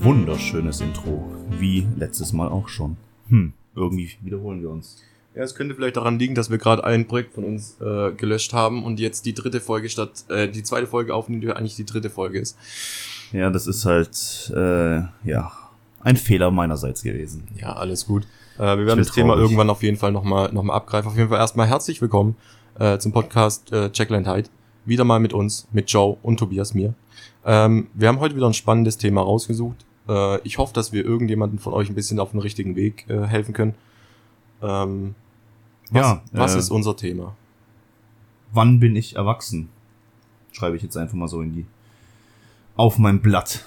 Wunderschönes Intro, wie letztes Mal auch schon. Hm, irgendwie wiederholen wir uns. Ja, es könnte vielleicht daran liegen, dass wir gerade ein Projekt von uns äh, gelöscht haben und jetzt die dritte Folge statt äh, die zweite Folge aufnehmen, die eigentlich die dritte Folge ist. Ja, das ist halt äh, ja ein Fehler meinerseits gewesen. Ja, alles gut. Äh, wir werden das Thema traurig. irgendwann auf jeden Fall nochmal noch mal abgreifen. Auf jeden Fall erstmal herzlich willkommen äh, zum Podcast äh, Jackland Hyde. Wieder mal mit uns, mit Joe und Tobias mir. Ähm, wir haben heute wieder ein spannendes Thema rausgesucht. Äh, ich hoffe, dass wir irgendjemanden von euch ein bisschen auf den richtigen Weg äh, helfen können. Ähm, was, ja, was äh, ist unser Thema? Wann bin ich erwachsen? Schreibe ich jetzt einfach mal so in die auf mein Blatt.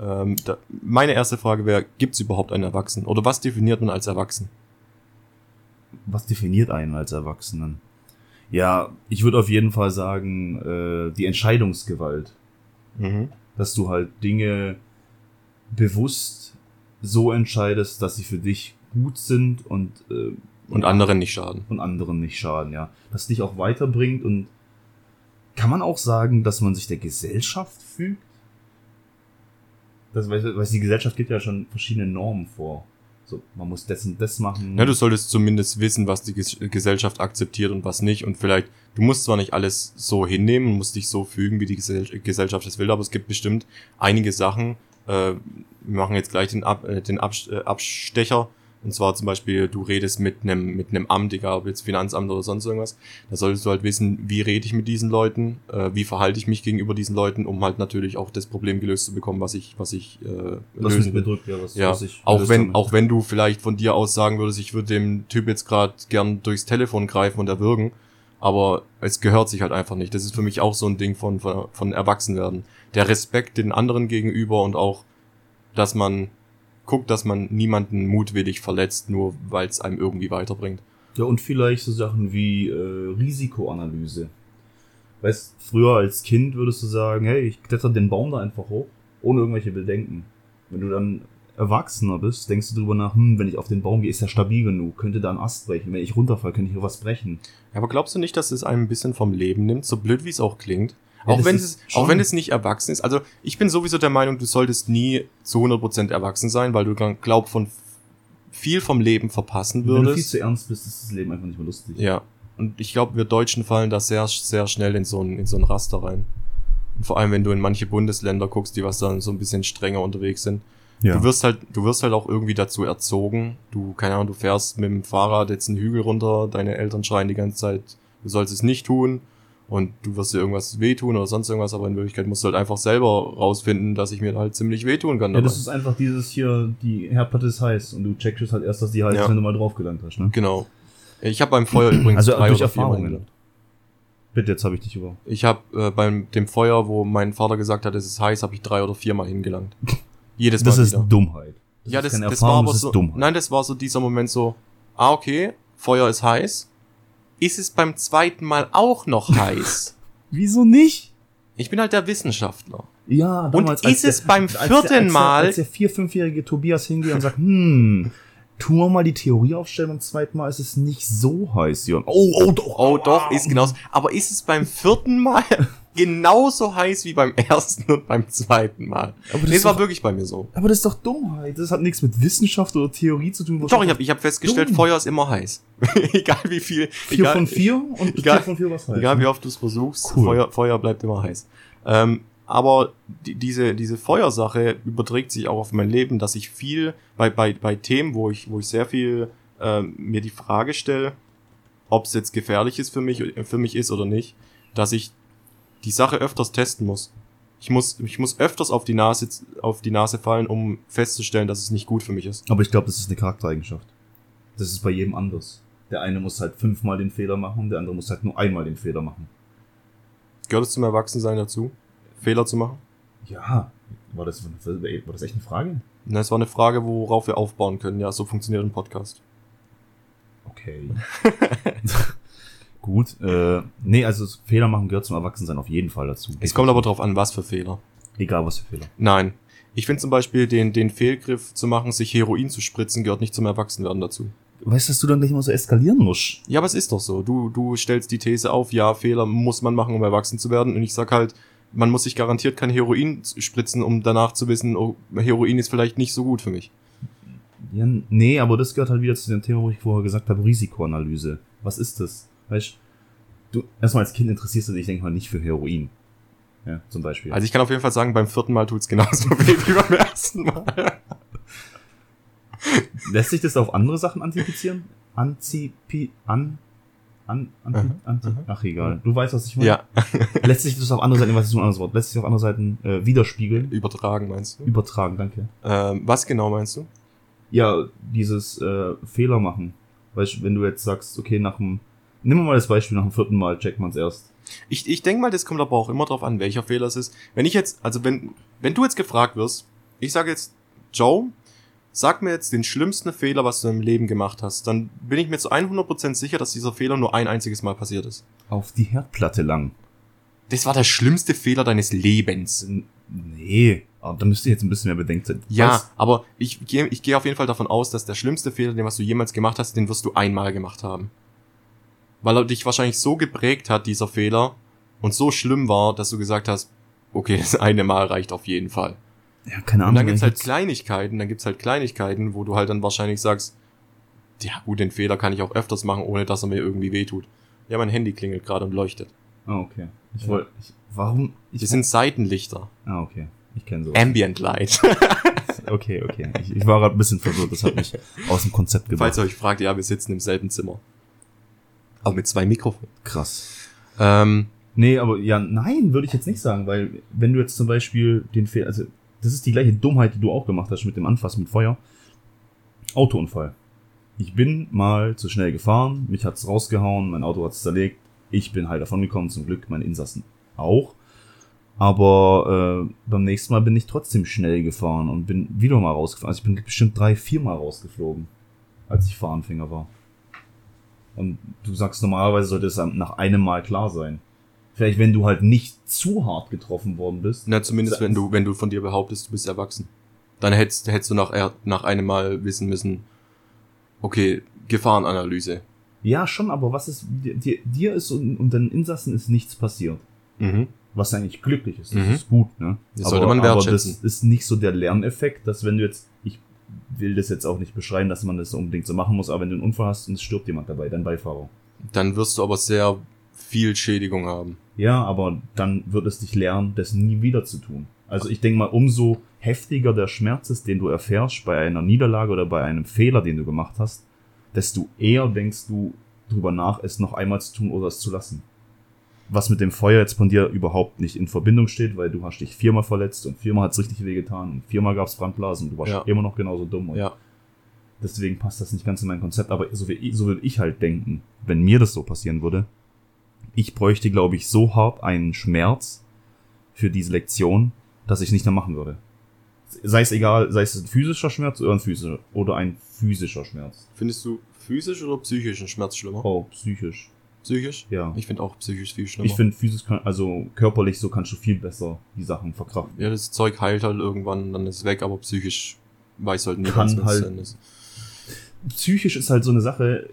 Ähm, da, meine erste Frage wäre, gibt es überhaupt einen Erwachsenen? Oder was definiert man als Erwachsen? Was definiert einen als Erwachsenen? Ja, ich würde auf jeden Fall sagen, äh, die Entscheidungsgewalt. Mhm. Dass du halt Dinge bewusst so entscheidest, dass sie für dich gut sind und äh, und anderen nicht schaden. Und anderen nicht schaden, ja. Dass dich auch weiterbringt und kann man auch sagen, dass man sich der Gesellschaft fügt? Das, weil, weil die Gesellschaft gibt ja schon verschiedene Normen vor. So, man muss das und das machen. Ja, du solltest zumindest wissen, was die Gesellschaft akzeptiert und was nicht. Und vielleicht, du musst zwar nicht alles so hinnehmen, musst dich so fügen, wie die Gesellschaft es will, aber es gibt bestimmt einige Sachen. Äh, wir machen jetzt gleich den, Ab, äh, den äh, Abstecher und zwar zum Beispiel, du redest mit einem mit einem Amt, egal ob jetzt Finanzamt oder sonst irgendwas. Da solltest du halt wissen, wie rede ich mit diesen Leuten, äh, wie verhalte ich mich gegenüber diesen Leuten, um halt natürlich auch das Problem gelöst zu bekommen, was ich was ich äh, was lösen will. Bedrückt, ja, was, ja. Was ich auch wenn auch wenn du vielleicht von dir aus sagen würdest, ich würde dem Typ jetzt gerade gern durchs Telefon greifen und erwürgen, aber es gehört sich halt einfach nicht. Das ist für mich auch so ein Ding von von, von Erwachsenwerden. Der Respekt den anderen gegenüber und auch, dass man guckt, dass man niemanden mutwillig verletzt, nur weil es einem irgendwie weiterbringt. Ja, und vielleicht so Sachen wie äh, Risikoanalyse. Weißt, früher als Kind würdest du sagen, hey, ich kletter den Baum da einfach hoch, ohne irgendwelche Bedenken. Wenn du dann Erwachsener bist, denkst du drüber nach, hm, wenn ich auf den Baum gehe, ist er stabil genug, könnte da ein Ast brechen, wenn ich runterfall, könnte ich hier was brechen. Ja, aber glaubst du nicht, dass es einem ein bisschen vom Leben nimmt, so blöd wie es auch klingt? Ja, auch wenn es, auch wenn es nicht erwachsen ist. Also ich bin sowieso der Meinung, du solltest nie zu 100% erwachsen sein, weil du dann glaub von viel vom Leben verpassen würdest. Wenn du viel zu ernst bist, ist das Leben einfach nicht mehr lustig. Ja. Und ich glaube, wir Deutschen fallen da sehr, sehr schnell in so ein, in so ein Raster rein. Und vor allem, wenn du in manche Bundesländer guckst, die was dann so ein bisschen strenger unterwegs sind. Ja. Du wirst halt, du wirst halt auch irgendwie dazu erzogen. Du, keine Ahnung, du fährst mit dem Fahrrad jetzt einen Hügel runter, deine Eltern schreien die ganze Zeit, du sollst es nicht tun und du wirst dir irgendwas wehtun oder sonst irgendwas, aber in Wirklichkeit musst du halt einfach selber rausfinden, dass ich mir halt ziemlich wehtun kann. Dabei. Ja, das ist einfach dieses hier, die Herdplatte ist heiß und du checkst es halt erst, dass die heiß ja. ist, wenn du mal drauf gelangt hast, ne? Genau. Ich habe beim Feuer übrigens also drei durch Erfahrung gelernt. Bitte, jetzt habe ich dich über. Ich habe äh, beim dem Feuer, wo mein Vater gesagt hat, es ist heiß, habe ich drei oder viermal hingelangt. Jedes Mal Das ist wieder. Dummheit. Das ja, das, das war aber so. Dummheit. Nein, das war so dieser Moment so. Ah, okay, Feuer ist heiß ist es beim zweiten Mal auch noch heiß. Wieso nicht? Ich bin halt der Wissenschaftler. Ja, damals, und ist es der, beim vierten als der, als Mal. Als der vier-, fünfjährige Tobias hingeht und sagt, hm, tun wir mal die Theorie aufstellen, beim zweiten Mal ist es nicht so heiß, Jörn. Oh, oh, doch. Oh, doch, ist genauso. Aber ist es beim vierten Mal genauso heiß wie beim ersten und beim zweiten Mal? Aber das nee, war doch, wirklich bei mir so. Aber das ist doch Dummheit. Das hat nichts mit Wissenschaft oder Theorie zu tun. Doch, ich habe ich hab festgestellt, dumm. Feuer ist immer heiß. egal wie viel. Vier egal, von vier und egal, vier von vier was heiß. Egal wie oft du es versuchst, cool. Feuer, Feuer bleibt immer heiß. Ähm, aber die, diese, diese Feuersache überträgt sich auch auf mein Leben, dass ich viel bei, bei, bei Themen, wo ich, wo ich sehr viel äh, mir die Frage stelle, ob es jetzt gefährlich ist für mich, für mich ist oder nicht, dass ich die Sache öfters testen muss. Ich muss, ich muss öfters auf die Nase, auf die Nase fallen, um festzustellen, dass es nicht gut für mich ist. Aber ich glaube, das ist eine Charaktereigenschaft. Das ist bei jedem anders. Der eine muss halt fünfmal den Fehler machen, der andere muss halt nur einmal den Fehler machen. Gehört es zum Erwachsensein dazu? Fehler zu machen? Ja. War das, war das echt eine Frage? Na, es war eine Frage, worauf wir aufbauen können. Ja, so funktioniert ein Podcast. Okay. Gut. Äh, nee, also Fehler machen gehört zum Erwachsensein auf jeden Fall dazu. Es kommt aber drauf an, was für Fehler. Egal was für Fehler. Nein. Ich finde zum Beispiel den, den Fehlgriff zu machen, sich Heroin zu spritzen, gehört nicht zum Erwachsenwerden dazu. Weißt du, dass du dann gleich mal so eskalieren musst? Ja, aber es ist doch so. Du, du stellst die These auf, ja, Fehler muss man machen, um erwachsen zu werden. Und ich sag halt, man muss sich garantiert kein Heroin spritzen, um danach zu wissen, oh, Heroin ist vielleicht nicht so gut für mich. Ja, nee, aber das gehört halt wieder zu dem Thema, wo ich vorher gesagt habe, Risikoanalyse. Was ist das? Weißt du, erstmal als Kind interessierst du dich, denke mal, nicht für Heroin. Ja, zum Beispiel. Also ich kann auf jeden Fall sagen, beim vierten Mal tut's genauso weh wie beim ersten Mal. Lässt sich das auf andere Sachen antizipieren? Anzipi, an, an, anti, Mhm, anti, mhm. ach egal. Du weißt, was ich meine? Ja, Lässt sich das auf andere Seiten, was ist so ein anderes Wort? Lässt sich auf andere Seiten äh, widerspiegeln? übertragen meinst du? Übertragen, danke. Ähm, was genau meinst du? Ja, dieses äh, Fehler machen. Weißt wenn du jetzt sagst, okay, nach dem, nimm mal das Beispiel, nach dem vierten Mal checkt man es erst. Ich, ich denke mal, das kommt aber auch immer drauf an, welcher Fehler es ist. Wenn ich jetzt, also wenn, wenn du jetzt gefragt wirst, ich sage jetzt, Joe, sag mir jetzt den schlimmsten Fehler, was du im Leben gemacht hast, dann bin ich mir zu 100% sicher, dass dieser Fehler nur ein einziges Mal passiert ist. Auf die Herdplatte lang. Das war der schlimmste Fehler deines Lebens. N- Nee, aber da müsste ich jetzt ein bisschen mehr Bedenkzeit. Ja, Weißt- aber ich gehe ich gehe auf jeden Fall davon aus, dass der schlimmste Fehler, den was du jemals gemacht hast, den wirst du einmal gemacht haben. Weil er dich wahrscheinlich so geprägt hat, dieser Fehler, und so schlimm war, dass du gesagt hast, okay, das eine Mal reicht auf jeden Fall. Ja, keine Und Ahnung. dann gibt's halt Kleinigkeiten, dann gibt's halt Kleinigkeiten, wo du halt dann wahrscheinlich sagst, ja gut, den Fehler kann ich auch öfters machen, ohne dass er mir irgendwie wehtut. Ja, mein Handy klingelt gerade und leuchtet. Ah, okay. Ich wollte, warum? Ich Die sind Seitenlichter. ah, okay. Ich kenne so. Ambient Light. Okay, okay. Ich, ich war gerade ein bisschen verwirrt. Das hat mich aus dem Konzept Falls gebracht. ihr euch fragt, ja, wir sitzen im selben Zimmer. Aber mit zwei Mikrofonen. Krass. Ähm, Nee, aber ja, nein, würde ich jetzt nicht sagen, weil wenn du jetzt zum Beispiel den Fehler, also das ist die gleiche Dummheit, die du auch gemacht hast mit dem Anfassen mit Feuer. Autounfall. Ich bin mal zu schnell gefahren, mich hat's rausgehauen, mein Auto hat's zerlegt. Ich bin halt davon gekommen, zum Glück meine Insassen auch. Aber äh, beim nächsten Mal bin ich trotzdem schnell gefahren und bin wieder mal rausgefahren. Also ich bin bestimmt drei, vier Mal rausgeflogen, als ich Fahranfänger war. Und du sagst, normalerweise sollte es nach einem Mal klar sein. Vielleicht, wenn du halt nicht zu hart getroffen worden bist. na, zumindest wenn du, wenn du von dir behauptest, du bist erwachsen. Dann hättest, hättest du nach, nach einem Mal wissen müssen, okay, Gefahrenanalyse. Ja, schon, aber was ist, dir, dir- ist und, und deinen Insassen ist nichts passiert. Mhm. Was eigentlich glücklich ist. Das Mhm. ist gut, ne? Das aber, sollte man aber das wertschätzen. ist nicht so der Lerneffekt, dass wenn du jetzt, ich will das jetzt auch nicht beschreiben, dass man das unbedingt so machen muss, aber wenn du einen Unfall hast und es stirbt jemand dabei, dein Beifahrer. Dann wirst du aber sehr viel Schädigung haben. Ja, aber dann wird es dich lernen, das nie wieder zu tun. Also ich denke mal, umso heftiger der Schmerz ist, den du erfährst bei einer Niederlage oder bei einem Fehler, den du gemacht hast, desto eher denkst du drüber nach, es noch einmal zu tun oder es zu lassen. Was mit dem Feuer jetzt von dir überhaupt nicht in Verbindung steht, weil du hast dich viermal verletzt und viermal hat's richtig wehgetan und viermal gab's Brandblasen und du warst Ja. immer noch genauso dumm. Und Ja. Deswegen passt das nicht ganz in mein Konzept, aber so, wie, so würde ich halt denken, wenn mir das so passieren würde. Ich bräuchte, glaube ich, so hart einen Schmerz für diese Lektion, dass ich nicht mehr machen würde. Sei es egal, sei es ein physischer Schmerz oder ein physischer, oder ein physischer Schmerz. Findest du physisch oder psychischen Schmerz schlimmer? Oh, psychisch. Psychisch? Ja. Ich finde auch psychisch viel schlimmer. Ich finde physisch, kann- also körperlich so kannst du viel besser die Sachen verkraften. ja, das Zeug heilt halt irgendwann, dann ist es weg, aber psychisch weiß halt nie Kann was halt- psychisch ist halt so eine Sache,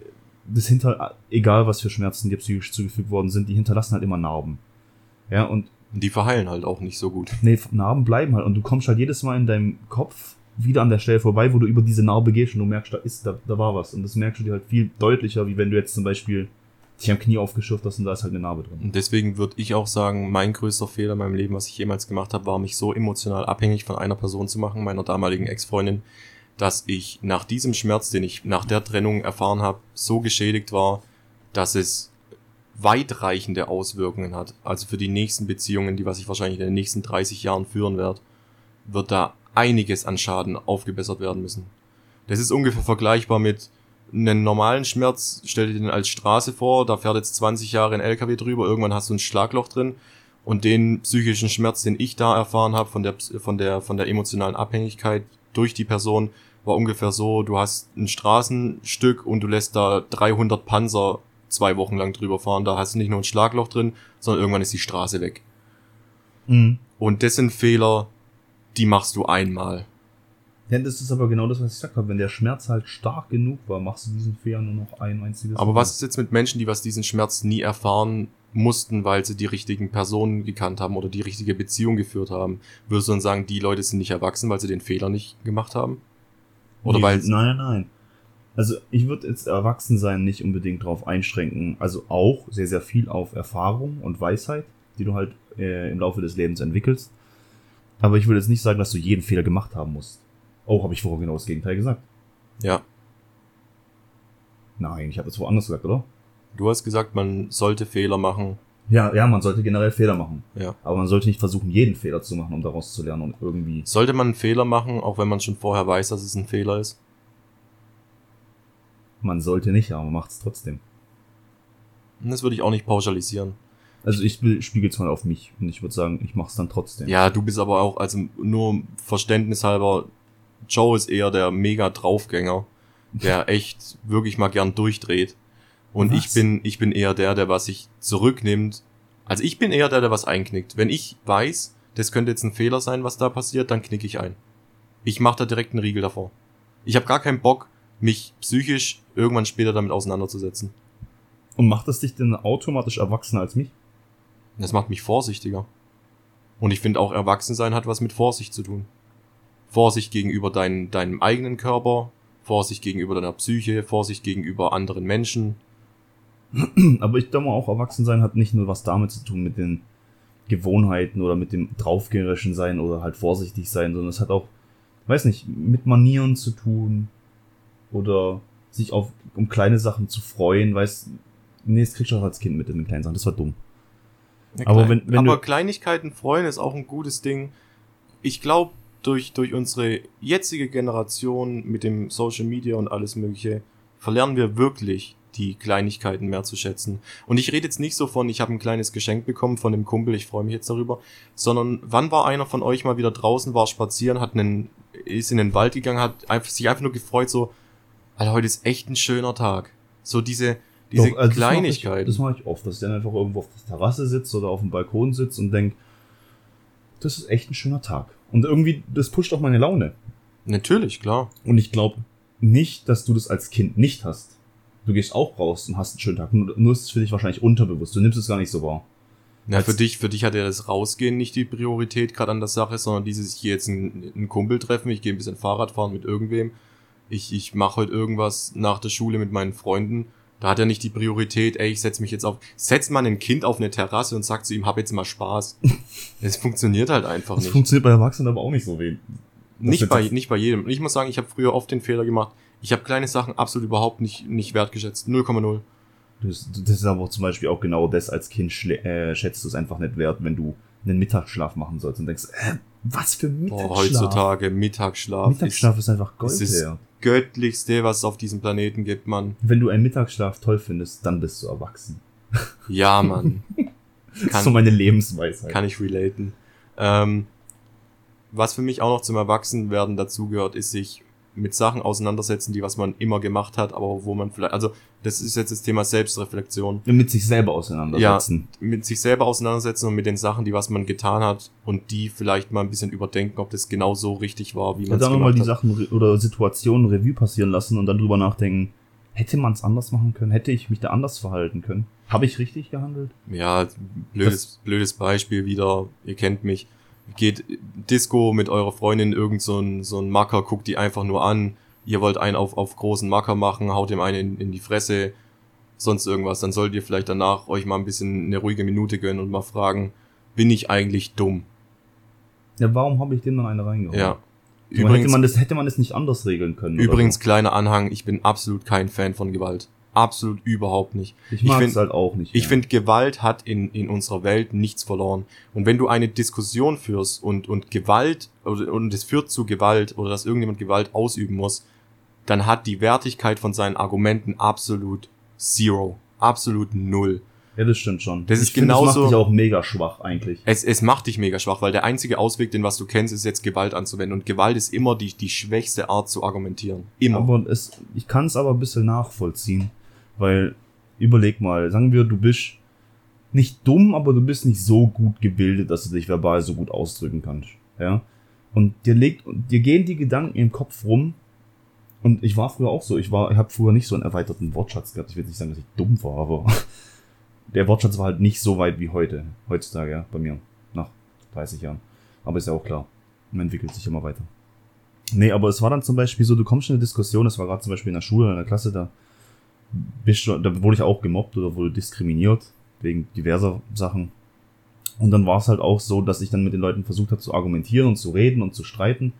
das hinter, egal was für Schmerzen dir psychisch zugefügt worden sind, die hinterlassen halt immer Narben. Ja, und die verheilen halt auch nicht so gut. nee, Narben bleiben halt und du kommst halt jedes Mal in deinem Kopf wieder an der Stelle vorbei, wo du über diese Narbe gehst und du merkst, da ist, da, da war was. Und das merkst du dir halt viel deutlicher, wie wenn du jetzt zum Beispiel dich am Knie aufgeschürft hast und da ist halt eine Narbe drin. Und deswegen würde ich auch sagen, mein größter Fehler in meinem Leben, was ich jemals gemacht habe, war mich so emotional abhängig von einer Person zu machen, meiner damaligen Ex-Freundin, dass ich nach diesem Schmerz, den ich nach der Trennung erfahren habe, so geschädigt war, dass es weitreichende Auswirkungen hat. Also für die nächsten Beziehungen, die was ich wahrscheinlich in den nächsten 30 Jahren führen werde, wird da einiges an Schaden aufgebessert werden müssen. Das ist ungefähr vergleichbar mit einen normalen Schmerz, stell dir den als Straße vor, da fährt jetzt 20 Jahre ein LKW drüber, irgendwann hast du ein Schlagloch drin und den psychischen Schmerz, den ich da erfahren habe von der von der von der emotionalen Abhängigkeit durch die Person, war ungefähr so, du hast ein Straßenstück und du lässt da 300 Panzer zwei Wochen lang drüber fahren, da hast du nicht nur ein Schlagloch drin, sondern irgendwann ist die Straße weg. Mhm. Und das sind Fehler, die machst du einmal. Ja, das ist aber genau das, was ich gesagt habe. Wenn der Schmerz halt stark genug war, machst du diesen Fehler nur noch ein einziges Aber Mal. was ist jetzt mit Menschen, die was diesen Schmerz nie erfahren mussten, weil sie die richtigen Personen gekannt haben oder die richtige Beziehung geführt haben? Würdest du dann sagen, die Leute sind nicht erwachsen, weil sie den Fehler nicht gemacht haben? Oder Nee, weil Nein, nein, nein. Also ich würde jetzt Erwachsensein nicht unbedingt darauf einschränken. Also auch sehr, sehr viel auf Erfahrung und Weisheit, die du halt äh, im Laufe des Lebens entwickelst. Aber ich würde jetzt nicht sagen, dass du jeden Fehler gemacht haben musst. Oh, habe ich vorher genau das Gegenteil gesagt? ja, Nein, ich habe es woanders gesagt, oder? Du hast gesagt, man sollte Fehler machen. Ja, ja, man sollte generell Fehler machen. Ja. Aber man sollte nicht versuchen, jeden Fehler zu machen, um daraus zu lernen und irgendwie. Sollte man einen Fehler machen, auch wenn man schon vorher weiß, dass es ein Fehler ist? Man sollte nicht, aber man macht es trotzdem. Das würde ich auch nicht pauschalisieren. Also ich spiegel es mal auf mich und ich würde sagen, ich mache es dann trotzdem. Ja, du bist aber auch, also nur Verständnis halber, Joe ist eher der mega Draufgänger, der echt wirklich mal gern durchdreht. Und Was? ich bin, ich bin eher der, der was sich zurücknimmt. Also ich bin eher der, der was einknickt. Wenn ich weiß, das könnte jetzt ein Fehler sein, was da passiert, dann knicke ich ein. Ich mache da direkt einen Riegel davor. Ich habe gar keinen Bock, mich psychisch irgendwann später damit auseinanderzusetzen. Und macht das dich denn automatisch erwachsener als mich? Das macht mich vorsichtiger. Und ich finde auch Erwachsensein hat was mit Vorsicht zu tun. Vorsicht gegenüber dein, deinem eigenen Körper, Vorsicht gegenüber deiner Psyche, Vorsicht gegenüber anderen Menschen. Aber ich glaube auch, Erwachsensein hat nicht nur was damit zu tun mit den Gewohnheiten oder mit dem draufgängerischen sein oder halt vorsichtig sein, sondern es hat auch, weiß nicht, mit Manieren zu tun oder sich auf, um kleine Sachen zu freuen, weiß, nee, das kriegst du auch als Kind mit in den kleinen Sachen, das war dumm. Aber Klein- wenn- wenn aber Kleinigkeiten freuen ist auch ein gutes Ding. Ich glaube, durch, durch unsere jetzige Generation mit dem Social Media und alles Mögliche verlernen wir wirklich die Kleinigkeiten mehr zu schätzen. Und ich rede jetzt nicht so von, ich habe ein kleines Geschenk bekommen von dem Kumpel, ich freue mich jetzt darüber, sondern wann war einer von euch mal wieder draußen, war spazieren, hat einen, ist in den Wald gegangen, hat einfach, sich einfach nur gefreut, so, Alter, heute ist echt ein schöner Tag. So diese, diese Doch, also Kleinigkeiten. Das mache ich, mach ich oft, dass ich dann einfach irgendwo auf der Terrasse sitze oder auf dem Balkon sitze und denk, das ist echt ein schöner Tag. Und irgendwie, das pusht auch meine Laune. Natürlich, klar. Und ich glaube nicht, dass du das als Kind nicht hast. Du gehst auch raus und hast einen schönen Tag. Nur, nur ist es für dich wahrscheinlich unterbewusst. Du nimmst es gar nicht so wahr. Ja, für dich, für dich hat ja das Rausgehen nicht die Priorität gerade an der Sache, sondern dieses, ich gehe jetzt einen, einen Kumpel treffen, ich gehe ein bisschen Fahrrad fahren mit irgendwem, ich, ich mache heute irgendwas nach der Schule mit meinen Freunden. Da hat er nicht die Priorität, ey, ich setz mich jetzt auf, setzt man ein Kind auf eine Terrasse und sagt zu ihm, hab jetzt mal Spaß. Es funktioniert halt einfach Das nicht. funktioniert bei Erwachsenen aber auch nicht so wenig. Nicht bei, nicht bei jedem. Und Ich muss sagen, ich habe früher oft den Fehler gemacht. Ich habe kleine Sachen absolut überhaupt nicht, nicht wertgeschätzt. 0,0. Das, das ist aber zum Beispiel auch genau das, als Kind äh, schätzt du es einfach nicht wert, wenn du einen Mittagsschlaf machen sollst und denkst, äh, was für Mittagsschlaf? Boah, heutzutage Mittagsschlaf, Mittagsschlaf ist, einfach Gold es ist- ist göttlichste, was es auf diesem Planeten gibt, Mann. Wenn du einen Mittagsschlaf toll findest, dann bist du erwachsen. Ja, Mann. Das ist Kann- so meine Lebensweisheit. Kann ich relaten. Ähm, was für mich auch noch zum Erwachsenwerden dazugehört, ist sich mit Sachen auseinandersetzen, die was man immer gemacht hat, aber wo man vielleicht, also das ist jetzt das Thema Selbstreflexion. mit sich selber auseinandersetzen. Mit sich selber auseinandersetzen und mit den Sachen, die was man getan hat und die vielleicht mal ein bisschen überdenken, ob das genau so richtig war, wie Ja, man es dann nochmal gemacht die hat. Sachen oder Situationen Revue passieren lassen und dann drüber nachdenken, hätte man es anders machen können? Hätte ich mich da anders verhalten können? Habe ich richtig gehandelt? Ja, blödes, blödes Beispiel wieder, ihr kennt mich. Geht Disco mit eurer Freundin irgend so ein, so ein Macker, guckt die einfach nur an. Ihr wollt einen auf, auf großen Macker machen, haut ihm einen in, in die Fresse, sonst irgendwas. Dann solltet ihr vielleicht danach euch mal ein bisschen eine ruhige Minute gönnen und mal fragen, bin ich eigentlich dumm? Ja, warum habe ich dem dann eine reingehauen? Ja. Übrigens, hätte, man das, hätte man das nicht anders regeln können. übrigens kleiner Anhang, ich bin absolut kein Fan von Gewalt. Absolut überhaupt nicht. ich ich es find- halt auch nicht. Ich ja. finde, Gewalt hat in, in unserer Welt nichts verloren. Und wenn du eine Diskussion führst und, und Gewalt, und es führt zu Gewalt, oder dass irgendjemand Gewalt ausüben muss, dann hat die Wertigkeit von seinen Argumenten absolut zero. Absolut null. Ja, das stimmt schon. Das ich ist find, Das genauso- macht dich auch mega schwach eigentlich. Es, es macht dich mega schwach, weil der einzige Ausweg, den was du kennst, ist jetzt Gewalt anzuwenden. Und Gewalt ist immer die, die schwächste Art zu argumentieren. Immer. Aber es, ich kann es aber ein bisschen nachvollziehen, weil überleg mal, sagen wir, du bist nicht dumm, aber du bist nicht so gut gebildet, dass du dich verbal so gut ausdrücken kannst. Ja. Und dir legt, dir gehen die Gedanken im Kopf rum. Und ich war früher auch so. Ich war, ich habe früher nicht so einen erweiterten Wortschatz gehabt. Ich will nicht sagen, dass ich dumm war, aber der Wortschatz war halt nicht so weit wie heute, heutzutage, ja, bei mir, nach 30 Jahren. Aber ist ja auch klar. Man entwickelt sich immer weiter. Nee, aber es war dann zum Beispiel so, du kommst in eine Diskussion, das war gerade zum Beispiel in der Schule, in der Klasse, da du, da wurde ich auch gemobbt oder wurde diskriminiert, wegen diverser Sachen. Und dann war es halt auch so, dass ich dann mit den Leuten versucht habe zu argumentieren und zu reden und zu streiten.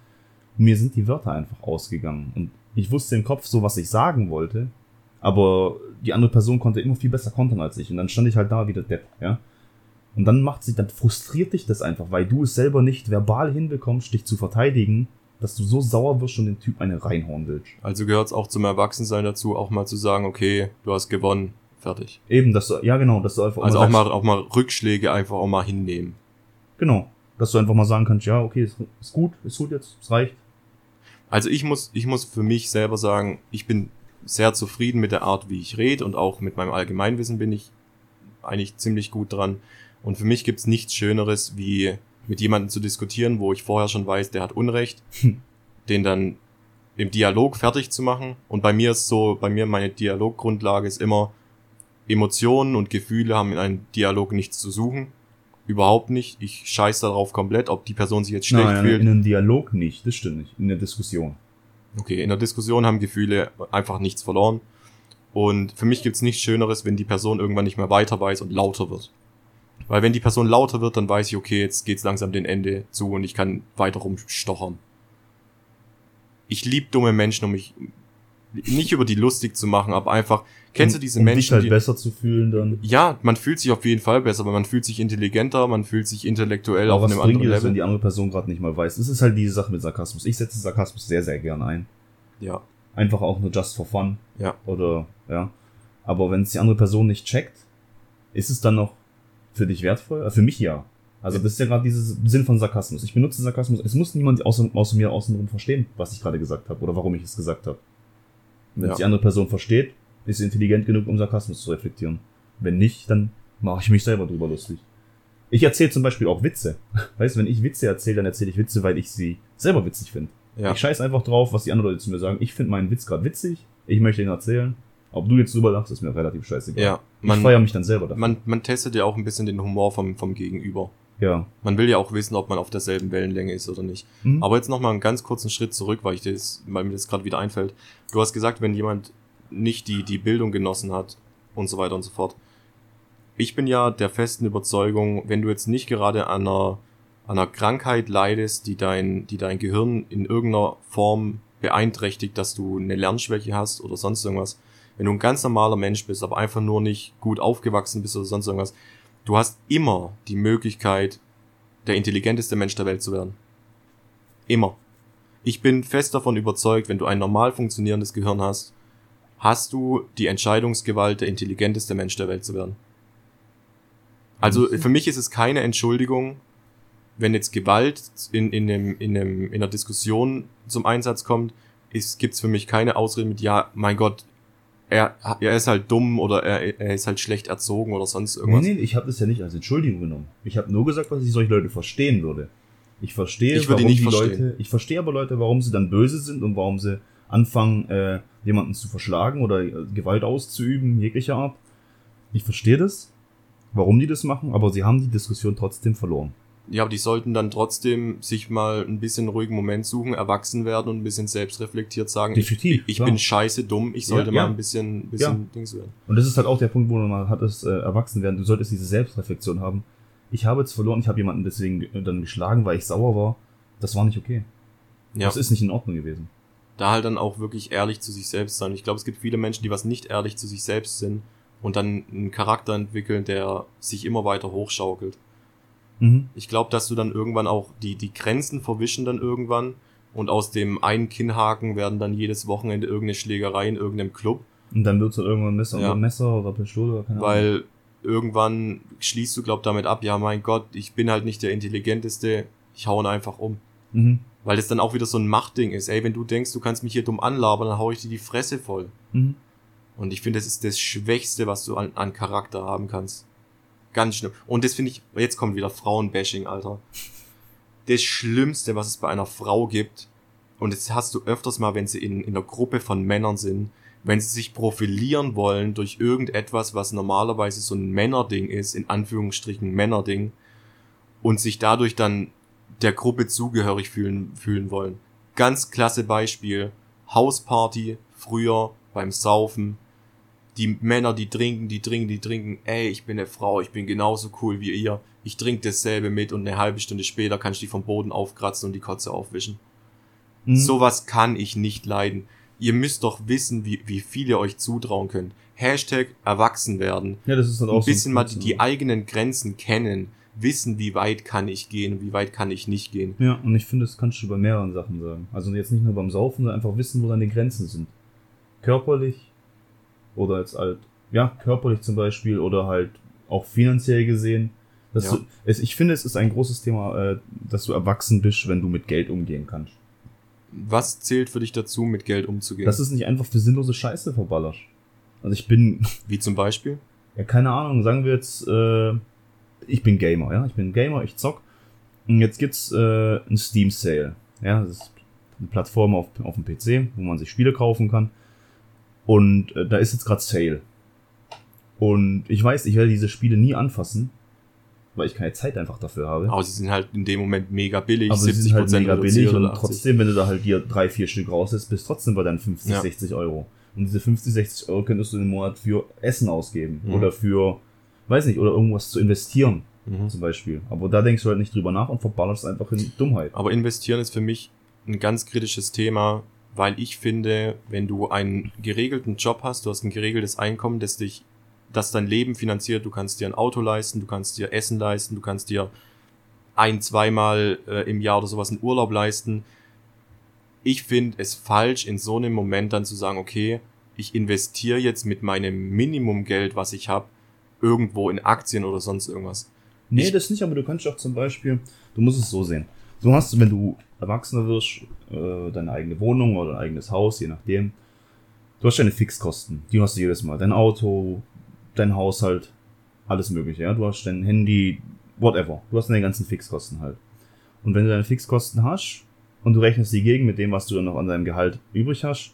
Und mir sind die Wörter einfach ausgegangen. Und ich wusste im Kopf so, was ich sagen wollte, aber die andere Person konnte immer viel besser kontern als ich. Und dann stand ich halt da wie der Depp, ja. Und dann macht sich, dann frustriert dich das einfach, weil du es selber nicht verbal hinbekommst, dich zu verteidigen, dass du so sauer wirst und den Typ eine reinhauen willst. Also gehört es auch zum Erwachsensein dazu, auch mal zu sagen, okay, du hast gewonnen, fertig. Eben, dass du, ja genau, dass du einfach Also auch mal, auch mal Rückschläge einfach auch mal hinnehmen. Genau. Dass du einfach mal sagen kannst, ja, okay, ist, ist gut, ist gut jetzt, es reicht. Also ich muss, ich muss für mich selber sagen, ich bin sehr zufrieden mit der Art, wie ich rede und auch mit meinem Allgemeinwissen bin ich eigentlich ziemlich gut dran. Und für mich gibt's nichts Schöneres, wie mit jemandem zu diskutieren, wo ich vorher schon weiß, der hat Unrecht, Hm. den dann im Dialog fertig zu machen. Und bei mir ist so, bei mir meine Dialoggrundlage ist immer, Emotionen und Gefühle haben in einem Dialog nichts zu suchen. Überhaupt nicht. Ich scheiß darauf komplett, ob die Person sich jetzt schlecht Nein, fühlt. in einem Dialog nicht, das stimmt nicht. In der Diskussion. Okay, in der Diskussion haben Gefühle einfach nichts verloren. Und für mich gibt's nichts Schöneres, wenn die Person irgendwann nicht mehr weiter weiß und lauter wird. Weil wenn die Person lauter wird, dann weiß ich, okay, jetzt geht's langsam dem Ende zu und ich kann weiter rumstochern. Ich lieb dumme Menschen, um mich nicht über die lustig zu machen, aber einfach, kennst du um, diese um Menschen, dich halt die, besser zu fühlen dann. ja, man fühlt sich auf jeden Fall besser, aber man fühlt sich intelligenter, man fühlt sich intellektuell auf Aber was einem anderen dir das, wenn Level. die andere Person gerade nicht mal weiß? Es ist halt diese Sache mit Sarkasmus. Ich setze Sarkasmus sehr, sehr gern ein. Ja, Einfach auch nur just for fun. ja. Oder, ja. Aber wenn es die andere Person nicht checkt, ist es dann noch für dich wertvoll? Äh, Für mich ja. Also das ist ja gerade dieses Sinn von Sarkasmus. Ich benutze Sarkasmus. Es muss niemand außer, außer mir außenrum verstehen, was ich gerade gesagt habe oder warum ich es gesagt habe. Wenn es Ja. die andere Person versteht, ist sie intelligent genug, um Sarkasmus zu reflektieren. Wenn nicht, dann mache ich mich selber drüber lustig. Ich erzähle zum Beispiel auch Witze. Weißt du, wenn ich Witze erzähle, dann erzähle ich Witze, weil ich sie selber witzig finde. Ja. Ich scheiß einfach drauf, was die anderen Leute zu mir sagen. Ich finde meinen Witz gerade witzig. Ich möchte ihn erzählen. Ob du jetzt drüber lachst, ist mir relativ scheißegal. Ja, ich man, feiere mich dann selber dafür. man, man testet ja auch ein bisschen den Humor vom, vom Gegenüber. ja. Man will ja auch wissen, ob man auf derselben Wellenlänge ist oder nicht. Mhm. Aber jetzt nochmal einen ganz kurzen Schritt zurück, weil ich das, weil mir das gerade wieder einfällt. Du hast gesagt, wenn jemand nicht die, die Bildung genossen hat und so weiter und so fort. Ich bin ja der festen Überzeugung, wenn du jetzt nicht gerade an einer, an einer Krankheit leidest, die dein, die dein Gehirn in irgendeiner Form beeinträchtigt, dass du eine Lernschwäche hast oder sonst irgendwas. Wenn du ein ganz normaler Mensch bist, aber einfach nur nicht gut aufgewachsen bist oder sonst irgendwas, du hast immer die Möglichkeit, der intelligenteste Mensch der Welt zu werden. Immer. Ich bin fest davon überzeugt, wenn du ein normal funktionierendes Gehirn hast, hast du die Entscheidungsgewalt, der intelligenteste Mensch der Welt zu werden. Also für mich ist es keine Entschuldigung, wenn jetzt Gewalt in, in, einem, in, einem, in einer Diskussion zum Einsatz kommt, ist, gibt's für mich keine Ausrede mit, ja, mein Gott, er, er ist halt dumm oder er, er ist halt schlecht erzogen oder sonst Nee, irgendwas. nee, ich habe das ja nicht als Entschuldigung genommen. Ich habe nur gesagt, was ich solche Leute verstehen würde. Ich verstehe, Ich die warum die verstehen. Leute, ich verstehe aber Leute, warum sie dann böse sind und warum sie anfangen, äh, jemanden zu verschlagen oder äh, Gewalt auszuüben, jeglicher Art. Ich verstehe das, warum die das machen, aber sie haben die Diskussion trotzdem verloren. Ja, aber die sollten dann trotzdem sich mal ein bisschen ruhigen Moment suchen, erwachsen werden und ein bisschen selbstreflektiert sagen, Definitiv, ich, ich bin scheiße dumm, ich sollte Ja, mal ja. ein bisschen, bisschen Dings werden. Und das ist halt auch der Punkt, wo man hat es äh, erwachsen werden. Du solltest diese Selbstreflexion haben. Ich habe jetzt verloren, ich habe jemanden deswegen äh, dann geschlagen, weil ich sauer war. Das war nicht okay. Ja, Das ist nicht in Ordnung gewesen. da halt dann auch wirklich ehrlich zu sich selbst sein. Ich glaube, es gibt viele Menschen, die was nicht ehrlich zu sich selbst sind und dann einen Charakter entwickeln, der sich immer weiter hochschaukelt. Mhm. Ich glaube, dass du dann irgendwann auch die, die Grenzen verwischen dann irgendwann und aus dem einen Kinnhaken werden dann jedes Wochenende irgendeine Schlägerei in irgendeinem Club, Und dann wird es halt irgendwann Messer Ja. oder Messer oder Pistole oder keine Ahnung. weil irgendwann schließt du, glaub damit ab, ja mein Gott, ich bin halt nicht der Intelligenteste, ich hau ihn einfach um. Mhm. Weil das dann auch wieder so ein Machtding ist. Ey, wenn du denkst, du kannst mich hier dumm anlabern, dann hau ich dir die Fresse voll. Mhm. Und ich finde, das ist das Schwächste, was du an, an Charakter haben kannst. Ganz schlimm. Und das finde ich, jetzt kommt wieder Frauenbashing, Alter. Das Schlimmste, was es bei einer Frau gibt, und das hast du öfters mal, wenn sie in, in einer Gruppe von Männern sind, wenn sie sich profilieren wollen durch irgendetwas, was normalerweise so ein Männerding ist, in Anführungsstrichen Männerding, und sich dadurch dann der Gruppe zugehörig fühlen, fühlen wollen. Ganz klasse Beispiel. Hausparty, früher, beim Saufen. Die Männer, die trinken, die trinken, die trinken. Ey, ich bin eine Frau, ich bin genauso cool wie ihr. Ich trinke dasselbe mit und eine halbe Stunde später kann ich die vom Boden aufkratzen und die Kotze aufwischen. Mhm. Sowas kann ich nicht leiden. Ihr müsst doch wissen, wie, wie viel ihr euch zutrauen könnt. Hashtag erwachsen werden. Ja, das ist dann auch Ein bisschen so mal die, die eigenen Grenzen kennen. Wissen, wie weit kann ich gehen, wie weit kann ich nicht gehen. Ja, und ich finde, das kannst du bei mehreren Sachen sagen. Also jetzt nicht nur beim Saufen, sondern einfach wissen, wo deine Grenzen sind. Körperlich oder jetzt halt, ja, körperlich zum Beispiel oder halt auch finanziell gesehen. Dass Ja. du, es, ich finde, es ist ein großes Thema, äh, dass du erwachsen bist, wenn du mit Geld umgehen kannst. Was zählt für dich dazu, mit Geld umzugehen? Dass es nicht einfach für sinnlose Scheiße verballerst. Also ich bin, wie zum Beispiel? ja, keine Ahnung, sagen wir jetzt, äh, ich bin Gamer, ja, ich bin Gamer, ich zock. Und jetzt gibt's äh, ein Steam Sale. Ja, das ist eine Plattform auf, auf dem PC, wo man sich Spiele kaufen kann. Und äh, da ist jetzt gerade Sale. Und ich weiß, ich werde diese Spiele nie anfassen, weil ich keine Zeit einfach dafür habe. Aber sie sind halt in dem Moment mega billig, Aber sie sind halt mega billig und oder 80. trotzdem, wenn du da halt dir drei, vier Stück rauslässt, bist trotzdem bei deinen 50, Ja. 60 Euro. Und diese 50, 60 Euro könntest du im Monat für Essen ausgeben. Mhm. Oder für, weiß nicht, oder irgendwas zu investieren, Mhm. zum Beispiel. Aber da denkst du halt nicht drüber nach und verballerst einfach in Dummheit. Aber investieren ist für mich ein ganz kritisches Thema, weil ich finde, wenn du einen geregelten Job hast, du hast ein geregeltes Einkommen, das dich, das dein Leben finanziert, du kannst dir ein Auto leisten, du kannst dir Essen leisten, du kannst dir ein, zweimal äh, im Jahr oder sowas einen Urlaub leisten. Ich finde es falsch, in so einem Moment dann zu sagen, okay, ich investiere jetzt mit meinem Minimumgeld, was ich habe, irgendwo in Aktien oder sonst irgendwas. Nee, Ich- das nicht, aber du kannst auch zum Beispiel, du musst es so sehen. Du hast, wenn du Erwachsener wirst, äh, deine eigene Wohnung oder dein eigenes Haus, je nachdem. Du hast deine Fixkosten, die hast du jedes Mal. Dein Auto, dein Haushalt, alles mögliche, ja. Du hast dein Handy, whatever. Du hast deine ganzen Fixkosten halt. Und wenn du deine Fixkosten hast und du rechnest die gegen mit dem, was du dann noch an deinem Gehalt übrig hast,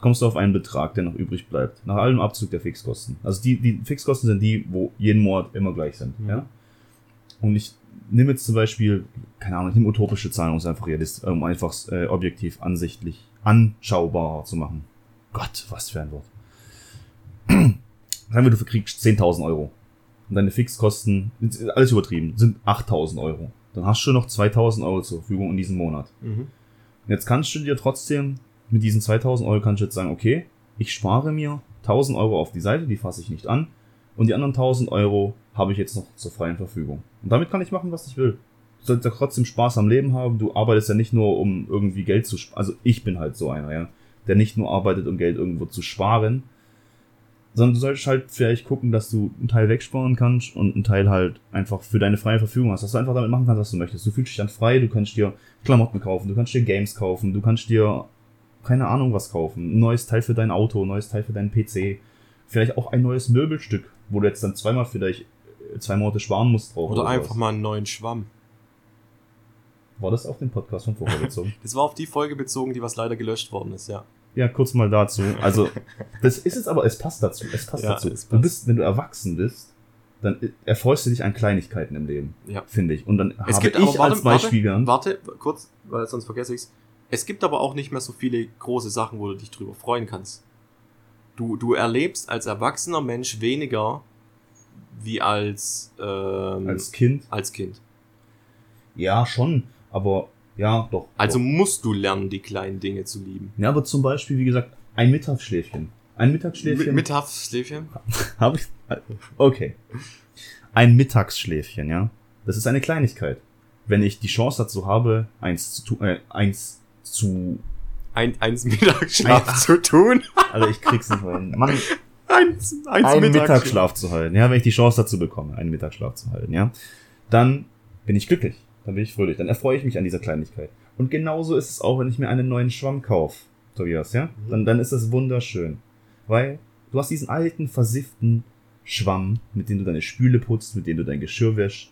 kommst du auf einen Betrag, der noch übrig bleibt. Nach allem Abzug der Fixkosten. Also die, die Fixkosten sind die, wo jeden Monat immer gleich sind, Mhm. ja. Und ich nehme jetzt zum Beispiel, keine Ahnung, ich nehme utopische Zahlen, um es einfach realist, um einfach äh, objektiv, ansichtlich, anschaubarer zu machen. Gott, was für ein Wort. Sagen wir, du verkriegst 10.000 Euro. Und deine Fixkosten, alles übertrieben, sind 8.000 Euro. Dann hast du noch 2.000 Euro zur Verfügung in diesem Monat. Mhm. Jetzt kannst du dir trotzdem, mit diesen 2.000 Euro kannst du jetzt sagen, okay, ich spare mir 1.000 Euro auf die Seite, die fasse ich nicht an. Und die anderen 1.000 Euro habe ich jetzt noch zur freien Verfügung. Und damit kann ich machen, was ich will. Du sollst ja trotzdem Spaß am Leben haben. Du arbeitest ja nicht nur, um irgendwie Geld zu sparen. Also ich bin halt so einer, ja. Der nicht nur arbeitet, um Geld irgendwo zu sparen, sondern du solltest halt vielleicht gucken, dass du einen Teil wegsparen kannst und einen Teil halt einfach für deine freie Verfügung hast, dass du einfach damit machen kannst, was du möchtest. Du fühlst dich dann frei, du kannst dir Klamotten kaufen, du kannst dir Games kaufen, du kannst dir keine Ahnung was kaufen, ein neues Teil für dein Auto, ein neues Teil für deinen PC, vielleicht auch ein neues Möbelstück, wo du jetzt dann zweimal vielleicht zwei Monate sparen musst drauf. Oder einfach sowas. mal einen neuen Schwamm. War das auf den Podcast von vorher bezogen? Das war auf die Folge bezogen, die was leider gelöscht worden ist, ja. Ja, kurz mal dazu. Also, das ist jetzt aber, es passt dazu. Es passt Ja, dazu. es Du passt. bist, wenn du erwachsen bist, dann erfreust du dich an Kleinigkeiten im Leben, Ja. finde ich. Und dann Es habe gibt ich aber, warte, als Beispiel genannt. Warte, kurz, weil sonst vergesse ich's. Es gibt aber auch nicht mehr so viele große Sachen, wo du dich drüber freuen kannst. Du, du erlebst als erwachsener Mensch weniger wie als, ähm, als Kind. als Kind. Ja, schon. Aber, ja, doch. Also doch. musst du lernen, die kleinen Dinge zu lieben. Ja, aber zum Beispiel, wie gesagt, ein Mittagsschläfchen. Ein Mittagsschläfchen. Mit, mit Haftschläfchen? Habe ich. Okay. Ein Mittagsschläfchen, ja. Das ist eine Kleinigkeit. Wenn ich die Chance dazu habe, eins zu tun, äh, eins zu. Ein, eins Mittagsschlaf Ein- zu tun. Also ich krieg's nicht mehr hin. Mann, Eins, eins einen Mittagsschlaf. Mittagsschlaf zu halten, ja, wenn ich die Chance dazu bekomme, einen Mittagsschlaf zu halten, ja, dann bin ich glücklich, dann bin ich fröhlich, dann erfreue ich mich an dieser Kleinigkeit. Und genauso ist es auch, wenn ich mir einen neuen Schwamm kaufe, Tobias, ja, Mhm. dann, dann ist das wunderschön, weil du hast diesen alten, versifften Schwamm, mit dem du deine Spüle putzt, mit dem du dein Geschirr wäschst.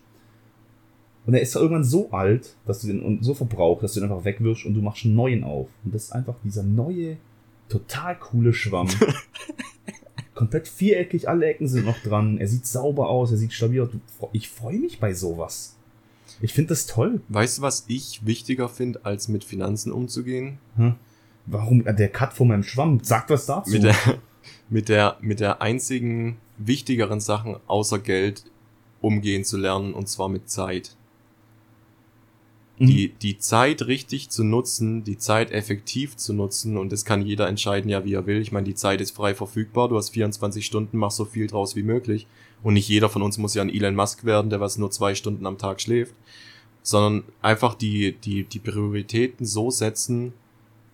Und er ist irgendwann so alt, dass du den und so verbraucht, dass du den einfach wegwirfst und du machst einen neuen auf. Und das ist einfach dieser neue, total coole Schwamm. Komplett viereckig, alle Ecken sind noch dran. Er sieht sauber aus, er sieht stabil aus. Ich freue mich bei sowas. Ich finde das toll. Weißt du, was ich wichtiger finde, als mit Finanzen umzugehen? Hm? Warum? Der Cut von meinem Schwamm. Sagt was dazu. Mit der, mit der, mit der einzigen wichtigeren Sachen außer Geld umgehen zu lernen, und zwar mit Zeit. Mhm. Die, die Zeit richtig zu nutzen, die Zeit effektiv zu nutzen, und das kann jeder entscheiden, ja, wie er will. Ich meine, die Zeit ist frei verfügbar, du hast 24 Stunden, mach so viel draus wie möglich. Und nicht jeder von uns muss ja ein Elon Musk werden, der was nur zwei Stunden am Tag schläft. Sondern einfach die, die, die Prioritäten so setzen,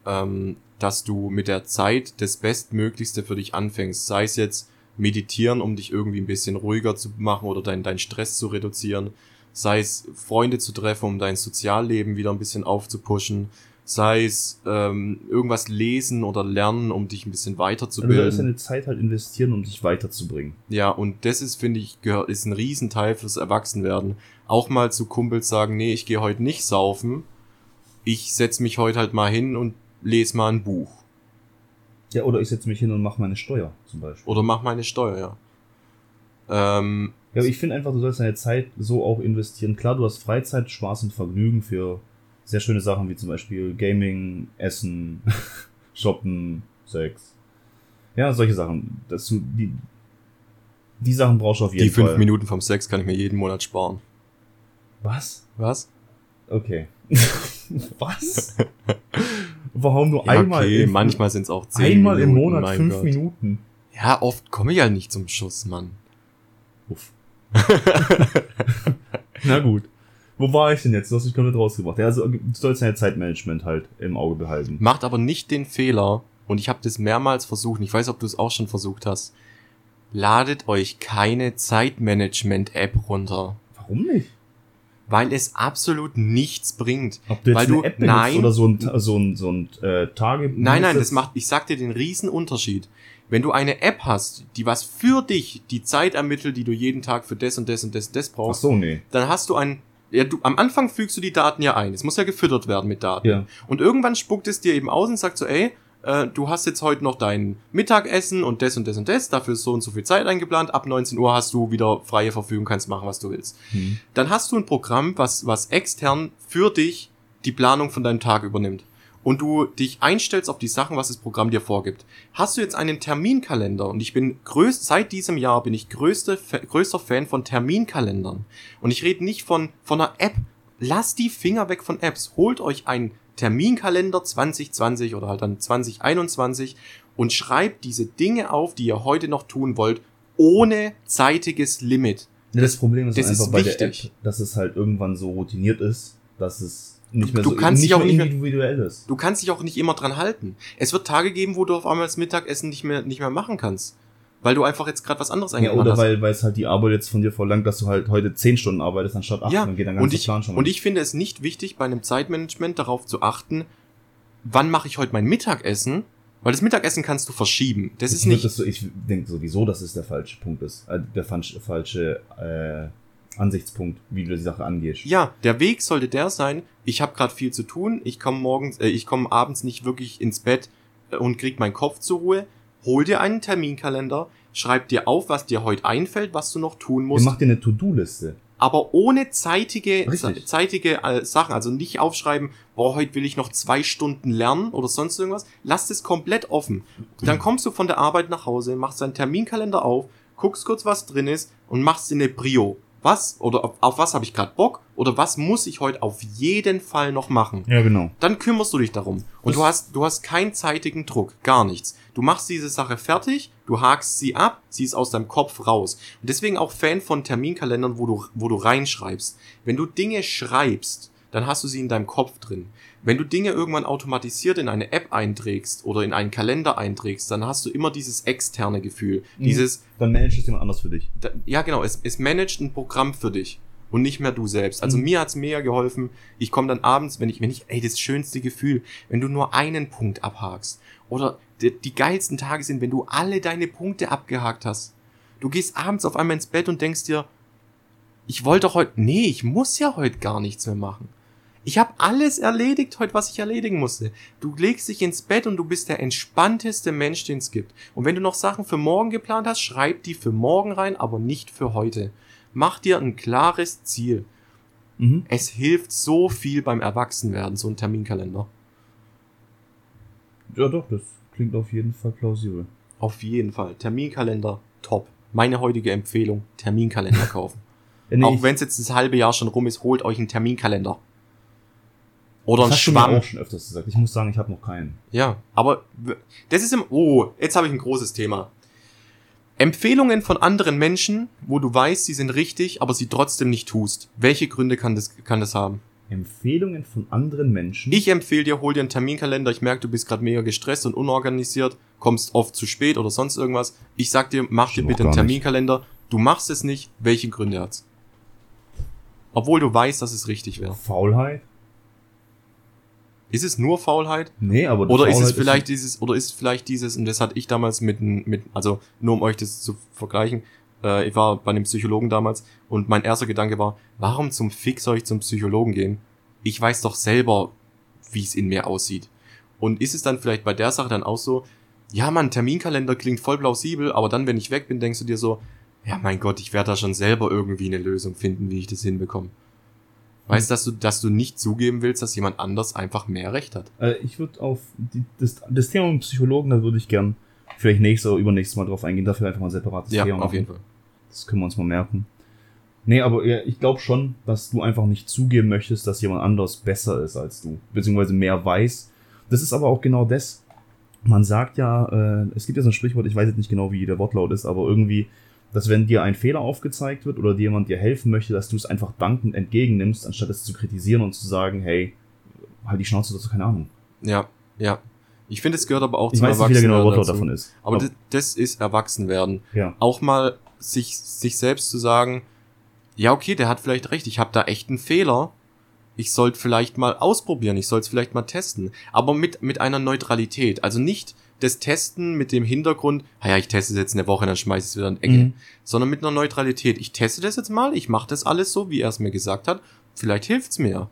ähm, dass du mit der Zeit das Bestmöglichste für dich anfängst. Sei es jetzt meditieren, um dich irgendwie ein bisschen ruhiger zu machen oder deinen dein Stress zu reduzieren. Sei es Freunde zu treffen, um dein Sozialleben wieder ein bisschen aufzupuschen. Sei es ähm, irgendwas lesen oder lernen, um dich ein bisschen Also da ist weiterzubilden. deine Zeit halt investieren, um dich weiterzubringen. Ja, und das ist, finde ich, gehört, ist ein Riesenteil fürs Erwachsenwerden. Auch mal zu Kumpels sagen, nee, ich gehe heute nicht saufen. Ich setz mich heute halt mal hin und lese mal ein Buch. Ja, oder ich setze mich hin und mache meine Steuer zum Beispiel. Oder mach meine Steuer, ja. Ähm, Ja, aber ich finde einfach, du sollst deine Zeit so auch investieren. Klar, du hast Freizeit, Spaß und Vergnügen für sehr schöne Sachen wie zum Beispiel Gaming, Essen, Shoppen, Sex. Ja, solche Sachen. Das, du- die, die Sachen brauchst du auf jeden die fünf Fall. Minuten vom Sex kann ich mir jeden Monat sparen. Was? Was? Okay. Was? Warum nur Ja, einmal? okay, im- manchmal sind es auch zehn einmal Minuten, im Monat fünf Gott. Minuten. Ja, oft komme ich halt nicht zum Schuss, Mann. Uff. Na gut. Wo war ich denn jetzt? Du hast mich komplett rausgebracht. Ja, also du sollst dein Zeitmanagement halt im Auge behalten. Macht aber nicht den Fehler, und ich habe das mehrmals versucht, ich weiß, ob du es auch schon versucht hast, ladet euch keine Zeitmanagement-App runter. Warum nicht? Weil es absolut nichts bringt. Ob du jetzt Weil eine du- App benutzt nein. oder so ein, so ein, so ein äh, Tage... Nein, nein, das macht, ich sag dir den riesen Unterschied. Wenn du eine App hast, die was für dich die Zeit ermittelt, die du jeden Tag für das und das und das und das Ach brauchst, so, nee. dann hast du ein, ja, du, am Anfang fügst du die Daten ja ein. Es muss ja gefüttert werden mit Daten. Ja. Und irgendwann spuckt es dir eben aus und sagt so, ey, äh, du hast jetzt heute noch dein Mittagessen und das und das und das, dafür ist so und so viel Zeit eingeplant, ab 19 Uhr hast du wieder freie Verfügung, kannst machen, was du willst. Hm. Dann hast du ein Programm, was, was extern für dich die Planung von deinem Tag übernimmt. Und du dich einstellst auf die Sachen, was das Programm dir vorgibt. Hast du jetzt einen Terminkalender und ich bin größt, seit diesem Jahr bin ich größte, größter Fan von Terminkalendern. Und ich rede nicht von, von einer App. Lasst die Finger weg von Apps. Holt euch einen Terminkalender 2020 oder halt dann 2021 und schreibt diese Dinge auf, die ihr heute noch tun wollt, ohne zeitiges Limit. Ja, das Problem ist das einfach ist bei wichtig. der App, dass es halt irgendwann so routiniert ist, dass es nicht mehr Du so kannst dich auch nicht mehr- individuell ist. Du kannst dich auch nicht immer dran halten. Es wird Tage geben, wo du auf einmal das Mittagessen nicht mehr, nicht mehr machen kannst. Weil du einfach jetzt gerade was anderes Ja, eingeplant oder hast. weil, weil es halt die Arbeit jetzt von dir verlangt, dass du halt heute 10 Stunden arbeitest anstatt 8, Ja, dann geht dein und ganzer ich, Plan schon mal. und ich finde es nicht wichtig, bei einem Zeitmanagement darauf zu achten, wann mache ich heute mein Mittagessen, weil das Mittagessen kannst du verschieben. Das ist ich würd nicht, so, ich denke sowieso, dass es der falsche Punkt ist. Äh, der falsche, falsche äh, Ansichtspunkt, wie du die Sache angehst. ja, der Weg sollte der sein, ich habe gerade viel zu tun, ich komme morgens, äh, ich komme abends nicht wirklich ins Bett äh, und krieg meinen Kopf zur Ruhe. Hol dir einen Terminkalender, schreib dir auf, was dir heute einfällt, was du noch tun musst. macht dir eine To-Do-Liste. aber ohne zeitige, Richtig. zeitige äh, Sachen. Also nicht aufschreiben, boah, heute will ich noch zwei Stunden lernen oder sonst irgendwas. Lass es komplett offen. Dann kommst du von der Arbeit nach Hause, machst deinen Terminkalender auf, guckst kurz, was drin ist und machst dir eine Brio. Was oder auf, auf was habe ich gerade Bock oder was muss ich heute auf jeden Fall noch machen? Ja, genau. Dann kümmerst du dich darum. Und Das- du hast, du hast keinen zeitigen Druck, gar nichts. Du machst diese Sache fertig, du hakst sie ab, sie ist aus deinem Kopf raus. Und deswegen auch Fan von Terminkalendern, wo du, wo du reinschreibst. Wenn du Dinge schreibst, dann hast du sie in deinem Kopf drin. Wenn du Dinge irgendwann automatisiert in eine App einträgst oder in einen Kalender einträgst, dann hast du immer dieses externe Gefühl. Mhm. Dieses, Dann managt es jemand anders für dich. da, ja genau, es, es managt ein Programm für dich und nicht mehr du selbst. Also Mhm. mir hat's mega geholfen. Ich komme dann abends, wenn ich, wenn ich, ey, das schönste Gefühl, wenn du nur einen Punkt abhakst. Oder die, die geilsten Tage sind, wenn du alle deine Punkte abgehakt hast. Du gehst abends auf einmal ins Bett und denkst dir, ich wollte doch heute, nee, ich muss ja heute gar nichts mehr machen. Ich habe alles erledigt heute, was ich erledigen musste. Du legst dich ins Bett und du bist der entspannteste Mensch, den es gibt. Und wenn du noch Sachen für morgen geplant hast, schreib die für morgen rein, aber nicht für heute. Mach dir ein klares Ziel. Mhm. Es hilft so viel beim Erwachsenwerden, so ein Terminkalender. Ja, doch, das klingt auf jeden Fall plausibel. Auf jeden Fall. Terminkalender, top. Meine heutige Empfehlung, Terminkalender kaufen. Ja, nee, Auch wenn es jetzt das halbe Jahr schon rum ist, holt euch einen Terminkalender. Oder das einen hast du mir Schwamm. auch schon öfters gesagt. Ich muss sagen, ich habe noch keinen. Ja, aber das ist im. Oh, jetzt habe ich ein großes Thema. Empfehlungen von anderen Menschen, wo du weißt, sie sind richtig, aber sie trotzdem nicht tust. Welche Gründe kann das, kann das haben? Empfehlungen von anderen Menschen. Ich empfehle dir, hol dir einen Terminkalender. Ich merke, du bist gerade mega gestresst und unorganisiert, kommst oft zu spät oder sonst irgendwas. Ich sag dir, mach dir Stimmt bitte einen gar nicht. Terminkalender. Du machst es nicht. Welche Gründe hat's? Obwohl du weißt, dass es richtig wäre. Faulheit? Ist es nur Faulheit? Nee, aber Oder ist es Faulheit vielleicht dieses, oder ist es vielleicht dieses, und das hatte ich damals mit, mit also nur um euch das zu vergleichen, äh, ich war bei einem Psychologen damals und mein erster Gedanke war, warum zum Fick soll ich zum Psychologen gehen? Ich weiß doch selber, wie es in mir aussieht. Und ist es dann vielleicht bei der Sache dann auch so, ja, man, Terminkalender klingt voll plausibel, aber dann, wenn ich weg bin, denkst du dir so, ja, mein Gott, ich werde da schon selber irgendwie eine Lösung finden, wie ich das hinbekomme. Weißt dass du, dass du nicht zugeben willst, dass jemand anders einfach mehr Recht hat? Äh, ich würde auf die, das, das Thema mit Psychologen, da würde ich gern vielleicht nächstes oder übernächstes Mal drauf eingehen. Dafür einfach mal ein separates Ja, Thema auf machen. jeden Fall. Das können wir uns mal merken. Nee, aber ja, ich glaube schon, dass du einfach nicht zugeben möchtest, dass jemand anders besser ist als du, beziehungsweise mehr weiß. Das ist aber auch genau das. Man sagt ja, äh, es gibt ja so ein Sprichwort, ich weiß jetzt nicht genau, wie der Wortlaut ist, aber irgendwie, dass wenn dir ein Fehler aufgezeigt wird oder dir jemand dir helfen möchte, dass du es einfach dankend entgegennimmst, anstatt es zu kritisieren und zu sagen, hey, halt die Schnauze, das ist keine Ahnung. Ja, ja. Ich finde, es gehört aber auch Ich zum weiß nicht, wie der genaue Wortlaut dazu. davon ist. Aber das, das ist Erwachsenwerden. ja. Auch mal sich, sich selbst zu sagen, ja, okay, der hat vielleicht recht, ich habe da echt einen Fehler. Ich sollte vielleicht mal ausprobieren, ich sollte es vielleicht mal testen. Aber mit, mit einer Neutralität. Also nicht das Testen mit dem Hintergrund, ah ja, ich teste es jetzt eine Woche, dann schmeiße ich es wieder in die Ecke. Mhm. Sondern mit einer Neutralität. Ich teste das jetzt mal, ich mache das alles so, wie er es mir gesagt hat. Vielleicht hilft's mir.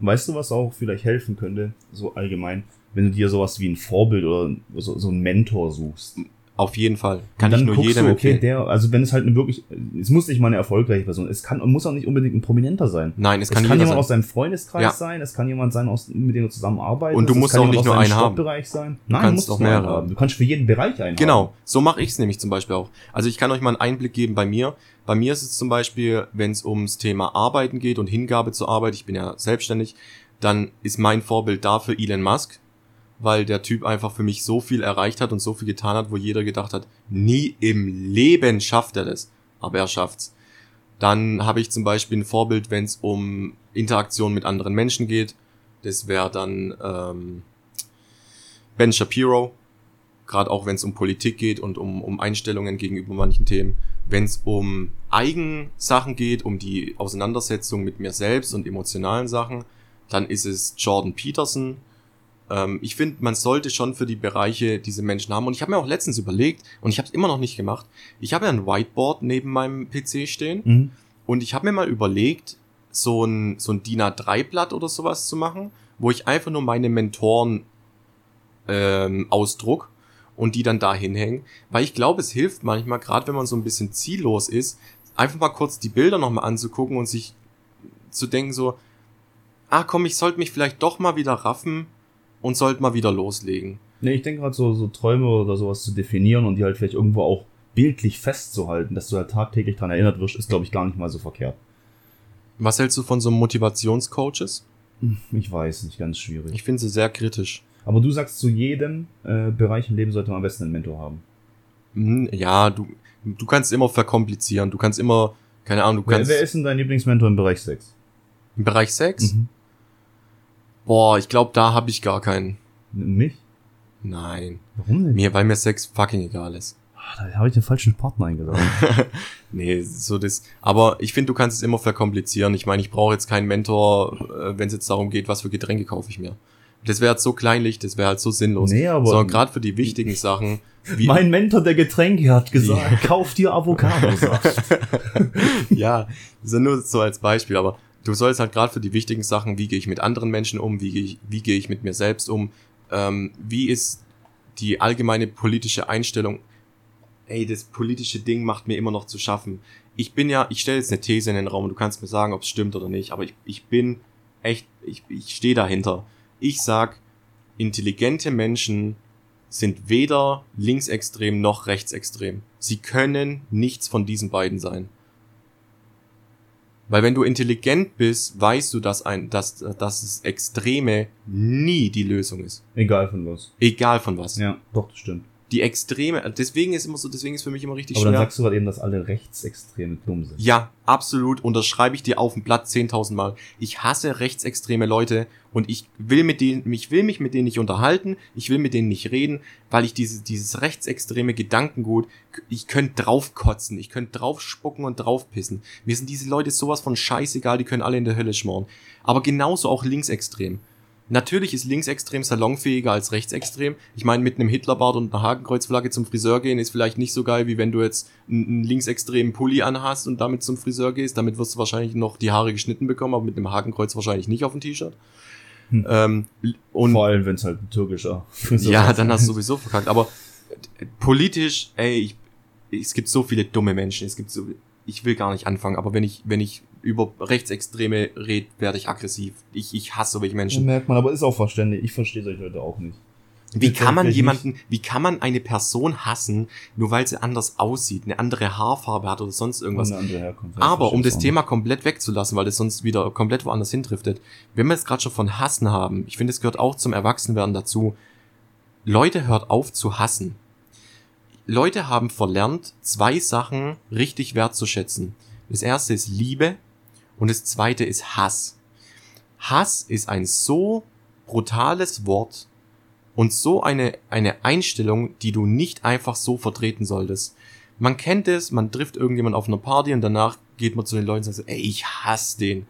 Weißt du, was auch vielleicht helfen könnte, so allgemein, wenn du dir sowas wie ein Vorbild oder so, so einen Mentor suchst? Auf jeden Fall. Kann dann ich nur jedem du, okay, der, also wenn es halt eine wirklich, es muss nicht mal eine erfolgreiche Person, es kann, muss auch nicht unbedingt ein Prominenter sein. Nein, es Es kann, kann, jemand sein. aus deinem Freundeskreis Ja. sein, es kann jemand sein, aus, mit dem du zusammenarbeitest. Und du musst auch nicht nur einen haben. Sein. Du Nein, kannst musst auch mehrere haben. Du kannst für jeden Bereich einen haben. Genau, so mache ich es nämlich zum Beispiel auch. Also ich kann euch mal einen Einblick geben bei mir. Bei mir ist es zum Beispiel, wenn es ums Thema Arbeiten geht und Hingabe zur Arbeit, ich bin ja selbstständig, dann ist mein Vorbild dafür Elon Musk, weil der Typ einfach für mich so viel erreicht hat und so viel getan hat, wo jeder gedacht hat, nie im Leben schafft er das, aber er schafft's. Dann habe ich zum Beispiel ein Vorbild, wenn es um Interaktion mit anderen Menschen geht. Das wäre dann ähm, Ben Shapiro, gerade auch wenn es um Politik geht und um, um Einstellungen gegenüber manchen Themen. Wenn es um Eigensachen geht, um die Auseinandersetzung mit mir selbst und emotionalen Sachen, dann ist es Jordan Peterson. Ähm, ich finde, man sollte schon für die Bereiche diese Menschen haben. Und ich habe mir auch letztens überlegt, und ich habe es immer noch nicht gemacht, ich habe ja ein Whiteboard neben meinem PC stehen Mhm. und ich habe mir mal überlegt, so ein, so ein DIN A3-Blatt oder sowas zu machen, wo ich einfach nur meine Mentoren ähm, ausdruck und die dann da hinhängen. Weil ich glaube, es hilft manchmal, gerade wenn man so ein bisschen ziellos ist, einfach mal kurz die Bilder nochmal anzugucken und sich zu denken so, ah komm, ich sollte mich vielleicht doch mal wieder raffen und sollte mal wieder loslegen. Nee, ich denke gerade so, so Träume oder sowas zu definieren und die halt vielleicht irgendwo auch bildlich festzuhalten, dass du halt tagtäglich dran erinnert wirst, ist, glaube ich, gar nicht mal so verkehrt. Was hältst du von so Motivationscoaches? Ich weiß, nicht ganz schwierig. Ich finde sie sehr kritisch. Aber du sagst, zu jedem äh, Bereich im Leben sollte man am besten einen Mentor haben. Hm, Ja, du, du kannst immer verkomplizieren. Du kannst immer, keine Ahnung, du Wer, kannst wer ist denn dein Lieblingsmentor im Bereich Sex? im Bereich Sex. Mhm. Boah, ich glaube, da habe ich gar keinen. Mich? Nein, Warum denn? mir, weil mir Sex fucking egal ist. Ah, Da habe ich den falschen Partner eingeladen. nee, so das. Aber ich finde, du kannst es immer verkomplizieren. Ich meine, ich brauche jetzt keinen Mentor, äh, wenn es jetzt darum geht, was für Getränke kaufe ich mir. Das wäre halt so kleinlich, das wäre halt so sinnlos. Nee, aber- Sondern gerade für die wichtigen Sachen, wie, Mein Mentor der Getränke hat gesagt, kauf dir Avocadosaft. ja, das ist ja nur so als Beispiel, aber du sollst halt gerade für die wichtigen Sachen, wie gehe ich mit anderen Menschen um, wie gehe ich, wie gehe ich mit mir selbst um, ähm, wie ist die allgemeine politische Einstellung, ey, das politische Ding macht mir immer noch zu schaffen. Ich bin ja, ich stelle jetzt eine These in den Raum und du kannst mir sagen, ob es stimmt oder nicht, aber ich, ich bin echt, ich, ich stehe dahinter. Ich sag, intelligente Menschen sind weder linksextrem noch rechtsextrem. Sie können nichts von diesen beiden sein. Weil wenn du intelligent bist, weißt du, dass ein, dass, dass das Extreme nie die Lösung ist. Egal von was. Egal von was. Ja, doch, das stimmt. Die Extreme, deswegen ist immer so, deswegen ist für mich immer richtig Aber dann schwer. sagst du gerade eben, dass alle Rechtsextreme dumm sind. Ja, absolut. Unterschreibe ich dir auf dem Blatt 10.000 Mal. Ich hasse rechtsextreme Leute und ich will mit denen, ich will mich mit denen nicht unterhalten, ich will mit denen nicht reden, weil ich diese, dieses rechtsextreme Gedankengut, ich könnte draufkotzen, ich könnte draufspucken und draufpissen. Mir sind diese Leute sowas von scheißegal, die können alle in der Hölle schmoren. Aber genauso auch linksextrem. Natürlich ist linksextrem salonfähiger als rechtsextrem. Ich meine, mit einem Hitlerbart und einer Hakenkreuzflagge zum Friseur gehen ist vielleicht nicht so geil, wie wenn du jetzt einen, einen linksextremen Pulli anhast und damit zum Friseur gehst. Damit wirst du wahrscheinlich noch die Haare geschnitten bekommen, aber mit einem Hakenkreuz wahrscheinlich nicht auf dem T-Shirt. Hm. Ähm, und Vor allem, wenn es halt ein türkischer Friseur ja, dann hast du sowieso verkackt. Aber äh, politisch, ey, ich, es gibt so viele dumme Menschen. Es gibt so, ich will gar nicht anfangen. Aber wenn ich, wenn ich über Rechtsextreme rede, werde ich aggressiv. Ich, ich hasse solche Menschen. merkt man, aber ist auch verständlich. Ich verstehe solche Leute auch nicht. Wie kann man jemanden, wie kann man eine Person hassen, nur weil sie anders aussieht, eine andere Haarfarbe hat oder sonst irgendwas? Aber um das Thema komplett wegzulassen, weil das sonst wieder komplett woanders hindriftet, wenn wir jetzt gerade schon von Hassen haben, ich finde, es gehört auch zum Erwachsenwerden dazu. Leute hört auf zu hassen. Leute haben verlernt, zwei Sachen richtig wertzuschätzen. Das erste ist Liebe und das zweite ist Hass. Hass ist ein so brutales Wort und so eine, eine Einstellung, die du nicht einfach so vertreten solltest. Man kennt es, man trifft irgendjemand auf einer Party und danach geht man zu den Leuten und sagt, ey, ich hasse den.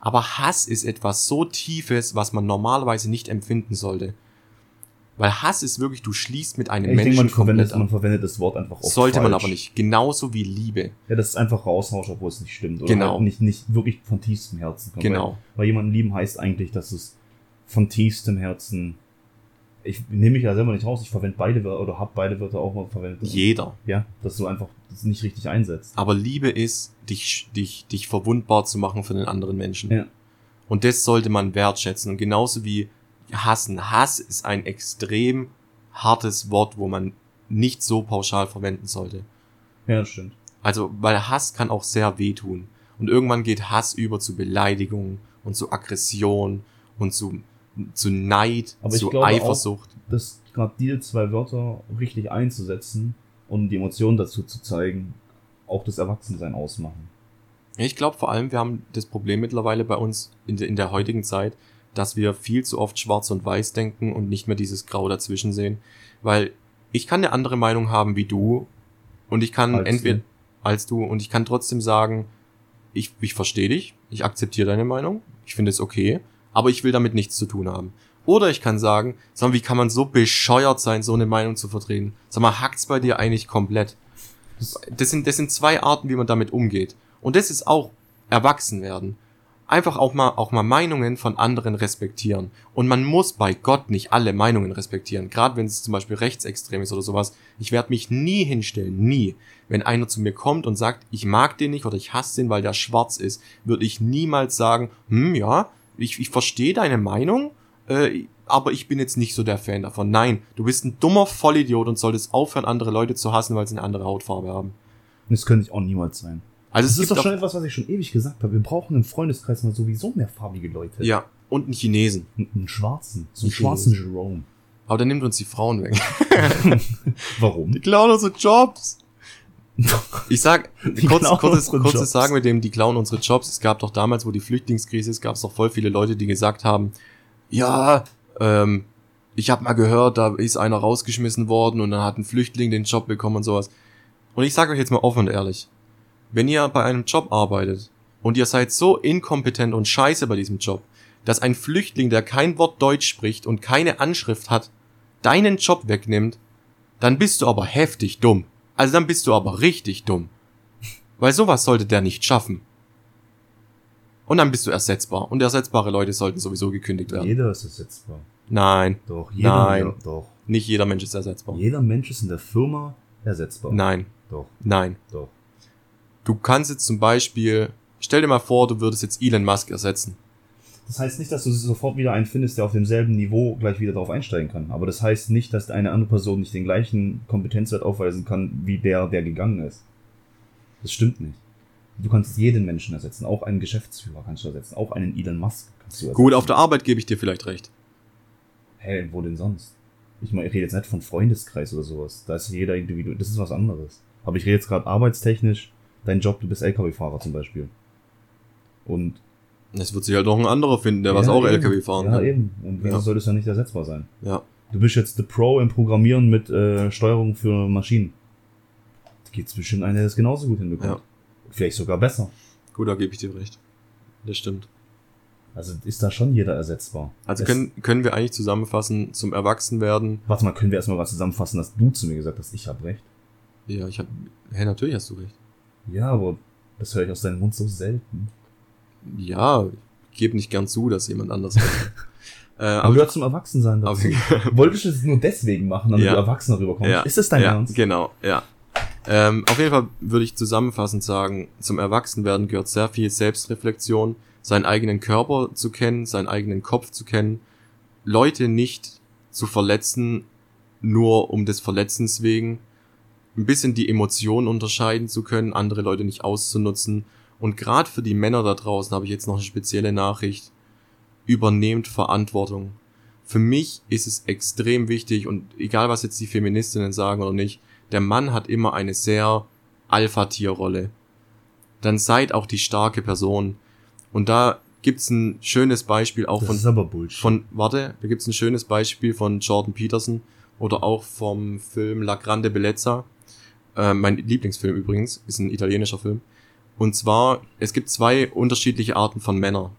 Aber Hass ist etwas so Tiefes, was man normalerweise nicht empfinden sollte. Weil Hass ist wirklich, du schließt mit einem Ich denke, Menschen man verwendet, man an. verwendet das Wort einfach auch Sollte man falsch. aber nicht. Genauso wie Liebe. Ja, das ist einfach raushauscht, obwohl es nicht stimmt. Oder Genau. Halt nicht, nicht wirklich von tiefstem Herzen kommt. Genau. Weil, weil jemanden lieben heißt eigentlich, dass es von tiefstem Herzen. Ich nehme mich ja selber nicht raus, ich verwende beide Wörter oder habe beide Wörter auch mal verwendet. Jeder. Ja, dass du einfach das nicht richtig einsetzt. Aber Liebe ist, dich, dich, dich verwundbar zu machen für den anderen Menschen. Ja. Und das sollte man wertschätzen. Und genauso wie hassen. Hass ist ein extrem hartes Wort, wo man nicht so pauschal verwenden sollte. Ja, das stimmt. Also, weil Hass kann auch sehr wehtun. Und irgendwann geht Hass über zu Beleidigung und zu Aggression und zu, zu Neid, Aber ich zu glaube auch- Eifersucht. Das gerade diese zwei Wörter richtig einzusetzen und die Emotionen dazu zu zeigen, auch das Erwachsensein ausmachen. Ich glaube vor allem, wir haben das Problem mittlerweile bei uns in, der- in der heutigen Zeit, dass wir viel zu oft schwarz und weiß denken und nicht mehr dieses Grau dazwischen sehen. Weil ich kann eine andere Meinung haben wie du und ich kann Als entweder du. als du und ich kann trotzdem sagen, ich, ich verstehe dich, ich akzeptiere deine Meinung, ich finde es okay, aber ich will damit nichts zu tun haben. Oder ich kann sagen, sag mal, wie kann man so bescheuert sein, so eine Meinung zu vertreten? Sag mal, hackt's bei dir eigentlich komplett? Das, sind, das sind zwei Arten, wie man damit umgeht. Und das ist auch erwachsen werden. Einfach auch mal, auch mal Meinungen von anderen respektieren. Und man muss bei Gott nicht alle Meinungen respektieren. Gerade wenn es zum Beispiel rechtsextrem ist oder sowas. Ich werde mich nie hinstellen, nie. Wenn einer zu mir kommt und sagt, ich mag den nicht oder ich hasse den, weil der schwarz ist, würde ich niemals sagen, hm, ja, ich, ich verstehe deine Meinung, äh, aber ich bin jetzt nicht so der Fan davon. Nein, du bist ein dummer Vollidiot und solltest aufhören, andere Leute zu hassen, weil sie eine andere Hautfarbe haben. das könnte ich auch niemals sein. Also Das es ist gibt doch schon etwas, was ich schon ewig gesagt habe. Wir brauchen im Freundeskreis mal sowieso mehrfarbige Leute. ja, und einen Chinesen. Einen, einen schwarzen. So einen schwarzen Jerome. Aber der nimmt uns die Frauen weg. Warum? Die klauen unsere Jobs. Ich sag, kurz, kurzes, kurzes. Sagen mit dem, die klauen unsere Jobs. Es gab doch damals, wo die Flüchtlingskrise ist, gab es doch voll viele Leute, die gesagt haben, ja, ähm, ich habe mal gehört, da ist einer rausgeschmissen worden und dann hat ein Flüchtling den Job bekommen und sowas. Und ich sage euch jetzt mal offen und ehrlich, wenn ihr bei einem Job arbeitet und ihr seid so inkompetent und scheiße bei diesem Job, dass ein Flüchtling, der kein Wort Deutsch spricht und keine Anschrift hat, deinen Job wegnimmt, dann bist du aber heftig dumm. Also dann bist du aber richtig dumm. Weil sowas sollte der nicht schaffen. Und dann bist du ersetzbar. Und ersetzbare Leute sollten sowieso gekündigt werden. Jeder ist ersetzbar. Nein, Doch, jeder. Nein. Ja, doch. nicht jeder Mensch ist ersetzbar. Jeder Mensch ist in der Firma ersetzbar. Nein, Doch, nein. doch. Du kannst jetzt zum Beispiel, stell dir mal vor, du würdest jetzt Elon Musk ersetzen. Das heißt nicht, dass du sofort wieder einen findest, der auf demselben Niveau gleich wieder darauf einsteigen kann. Aber das heißt nicht, dass eine andere Person nicht den gleichen Kompetenzwert aufweisen kann, wie der, der gegangen ist. Das stimmt nicht. Du kannst jeden Menschen ersetzen. Auch einen Geschäftsführer kannst du ersetzen. Auch einen Elon Musk kannst du ersetzen. Gut, auf der Arbeit gebe ich dir vielleicht recht. Hä, wo denn sonst? Ich meine, ich rede jetzt nicht von Freundeskreis oder sowas. Da ist jeder individuell. Das ist was anderes. Aber ich rede jetzt gerade arbeitstechnisch. Dein Job, du bist LKW-Fahrer zum Beispiel. Und Es wird sich halt noch ein anderer finden, der was Ja, auch eben. LKW fahren Ja, kann. eben. Und wieso Ja. soll das ja nicht ersetzbar sein? Ja. Du bist jetzt the Pro im Programmieren mit äh, Steuerung für Maschinen. Da gibt's bestimmt einen, der das genauso gut hinbekommt. Ja. Vielleicht sogar besser. Gut, da gebe ich dir recht. Das stimmt. Also ist da schon jeder ersetzbar. Also Es- können, können wir eigentlich zusammenfassen, zum Erwachsenwerden. Warte mal, können wir erstmal was zusammenfassen, dass du zu mir gesagt hast, ich habe recht? Ja, ich hab. Hä, natürlich hast du recht. Ja, aber das höre ich aus deinem Mund so selten. Ja, ich gebe nicht gern zu, dass jemand anders hat. äh, Aber aber du hast zum Erwachsensein dazu. Wolltest du es nur deswegen machen, damit Ja. du erwachsener rüberkommst? Ja, Ist das dein ja, Ernst? Genau, ja. Ähm, auf jeden Fall würde ich zusammenfassend sagen, zum Erwachsenwerden gehört sehr viel Selbstreflexion, seinen eigenen Körper zu kennen, seinen eigenen Kopf zu kennen, Leute nicht zu verletzen, nur um des Verletzens wegen, ein bisschen die Emotionen unterscheiden zu können, andere Leute nicht auszunutzen. Und gerade für die Männer da draußen habe ich jetzt noch eine spezielle Nachricht. Übernehmt Verantwortung. Für mich ist es extrem wichtig und egal was jetzt die Feministinnen sagen oder nicht, der Mann hat immer eine sehr Alpha-Tier-Rolle. Dann seid auch die starke Person. Und da gibt's ein schönes Beispiel auch Das von ist aber Bullshit. von, warte, da gibt's ein schönes Beispiel von Jordan Peterson oder auch vom Film La Grande Bellezza. Äh, mein Lieblingsfilm übrigens, ist ein italienischer Film. Und zwar, es gibt zwei unterschiedliche Arten von Männern.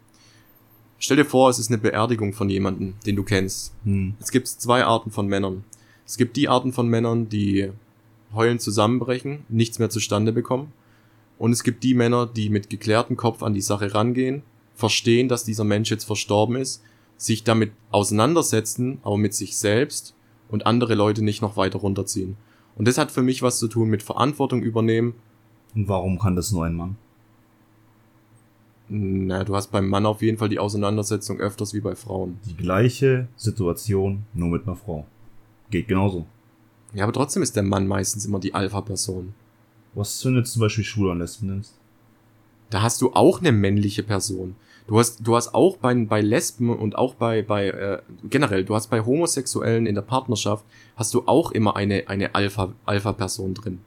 Stell dir vor, es ist eine Beerdigung von jemandem, den du kennst. hm. Es gibt zwei Arten von Männern. Es gibt die Arten von Männern, die heulen zusammenbrechen, nichts mehr zustande bekommen. Und es gibt die Männer, die mit geklärtem Kopf an die Sache rangehen, verstehen, dass dieser Mensch jetzt verstorben ist, sich damit auseinandersetzen, aber mit sich selbst und andere Leute nicht noch weiter runterziehen. Und das hat für mich was zu tun mit Verantwortung übernehmen. Und warum kann das nur ein Mann? Na, du hast beim Mann auf jeden Fall die Auseinandersetzung öfters wie bei Frauen. Die gleiche Situation, nur mit einer Frau. Geht genauso. Ja, aber trotzdem ist der Mann meistens immer die Alpha-Person. Was wenn du jetzt zum Beispiel Schwule und Lesben nimmst? Da hast du auch eine männliche Person. Du hast, du hast auch bei, bei Lesben und auch bei, bei äh, generell, du hast bei Homosexuellen in der Partnerschaft, hast du auch immer eine, eine Alpha, Alpha-Person drin.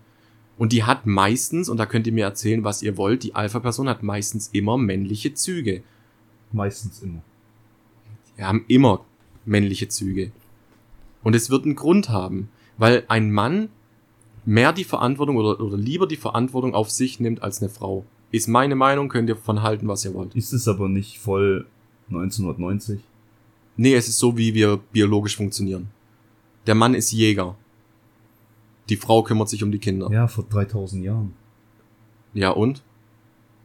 Und die hat meistens, und da könnt ihr mir erzählen, was ihr wollt, die Alpha-Person hat meistens immer männliche Züge. Meistens immer. Wir haben immer männliche Züge. Und es wird einen Grund haben, weil ein Mann mehr die Verantwortung oder, oder lieber die Verantwortung auf sich nimmt als eine Frau. Ist meine Meinung, könnt ihr von halten, was ihr wollt. Ist es aber nicht voll 1990? Nee, es ist so, wie wir biologisch funktionieren. Der Mann ist Jäger. Die Frau kümmert sich um die Kinder. Ja, vor 3000 Jahren. Ja, und?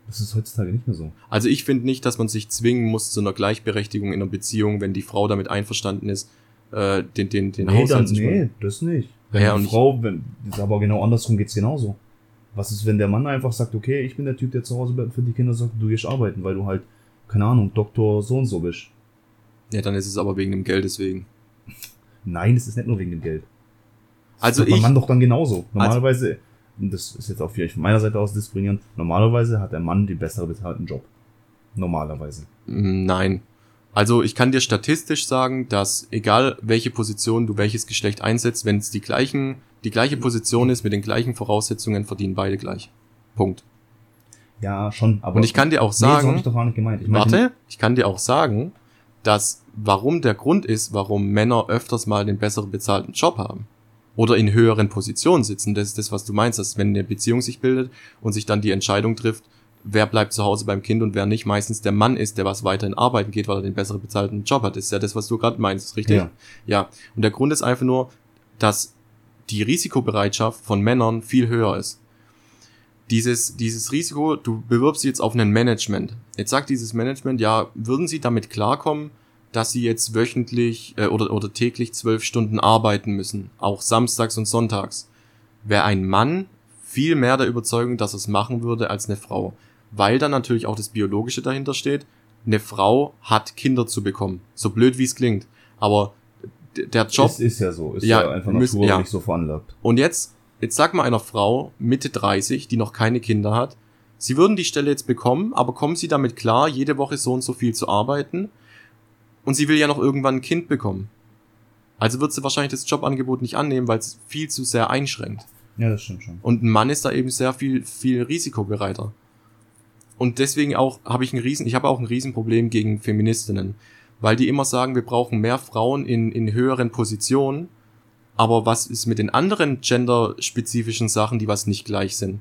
Das ist heutzutage nicht mehr so. Also ich finde nicht, dass man sich zwingen muss zu einer Gleichberechtigung in einer Beziehung, wenn die Frau damit einverstanden ist, äh, den, den, den Nee, dann, Haushalt zu nee, das nicht. Wenn ja, die Frau, wenn, aber genau andersrum geht's genauso. Was ist, wenn der Mann einfach sagt, okay, ich bin der Typ, der zu Hause bleibt für die Kinder sagt, du gehst arbeiten, weil du halt, keine Ahnung, Doktor so und so bist. Ja, dann ist es aber wegen dem Geld deswegen. Nein, es ist nicht nur wegen dem Geld. Das Also ich- Mann doch dann genauso. Normalerweise, und das ist jetzt auch vielleicht von meiner Seite aus diskriminierend, normalerweise hat der Mann den besser bezahlten Job. Normalerweise. Mm, Nein. Also ich kann dir statistisch sagen, dass egal welche Position du welches Geschlecht einsetzt, wenn es die gleichen, die gleiche Position ist mit den gleichen Voraussetzungen, verdienen beide gleich. Punkt. Ja, schon, aber. Und ich kann dir auch nee, so sagen, ich gemeint. Ich meinte- warte, ich kann dir auch sagen, dass warum der Grund ist, warum Männer öfters mal den besseren bezahlten Job haben oder in höheren Positionen sitzen. Das ist das, was du meinst, dass wenn eine Beziehung sich bildet und sich dann die Entscheidung trifft, wer bleibt zu Hause beim Kind und wer nicht, meistens der Mann ist, der was weiterhin arbeiten geht, weil er den besseren bezahlten Job hat. Das ist ja das, was du gerade meinst, richtig? Ja. ja. Und der Grund ist einfach nur, dass die Risikobereitschaft von Männern viel höher ist. Dieses, dieses Risiko, du bewirbst jetzt auf ein Management. Jetzt sagt dieses Management, ja, würden sie damit klarkommen, dass sie jetzt wöchentlich äh, oder, oder täglich zwölf Stunden arbeiten müssen, auch samstags und sonntags. Wäre ein Mann viel mehr der Überzeugung, dass es machen würde als eine Frau. Weil dann natürlich auch das Biologische dahinter steht. Eine Frau hat Kinder zu bekommen. So blöd wie es klingt. Aber der Job. Ist, ist ja so. Ist Ja, ja, einfach müssen- Natur ja. nicht so veranlagt. Und jetzt, jetzt sag mal einer Frau, Mitte 30, die noch keine Kinder hat, sie würden die Stelle jetzt bekommen, aber kommen sie damit klar, jede Woche so und so viel zu arbeiten? Und sie will ja noch irgendwann ein Kind bekommen. Also wird sie wahrscheinlich das Jobangebot nicht annehmen, weil es viel zu sehr einschränkt. Ja, das stimmt schon. Und ein Mann ist da eben sehr viel, viel risikobereiter. Und deswegen auch habe ich ein Riesen, ich habe auch ein Riesenproblem gegen Feministinnen, weil die immer sagen, wir brauchen mehr Frauen in, in höheren Positionen. Aber was ist mit den anderen genderspezifischen Sachen, die was nicht gleich sind?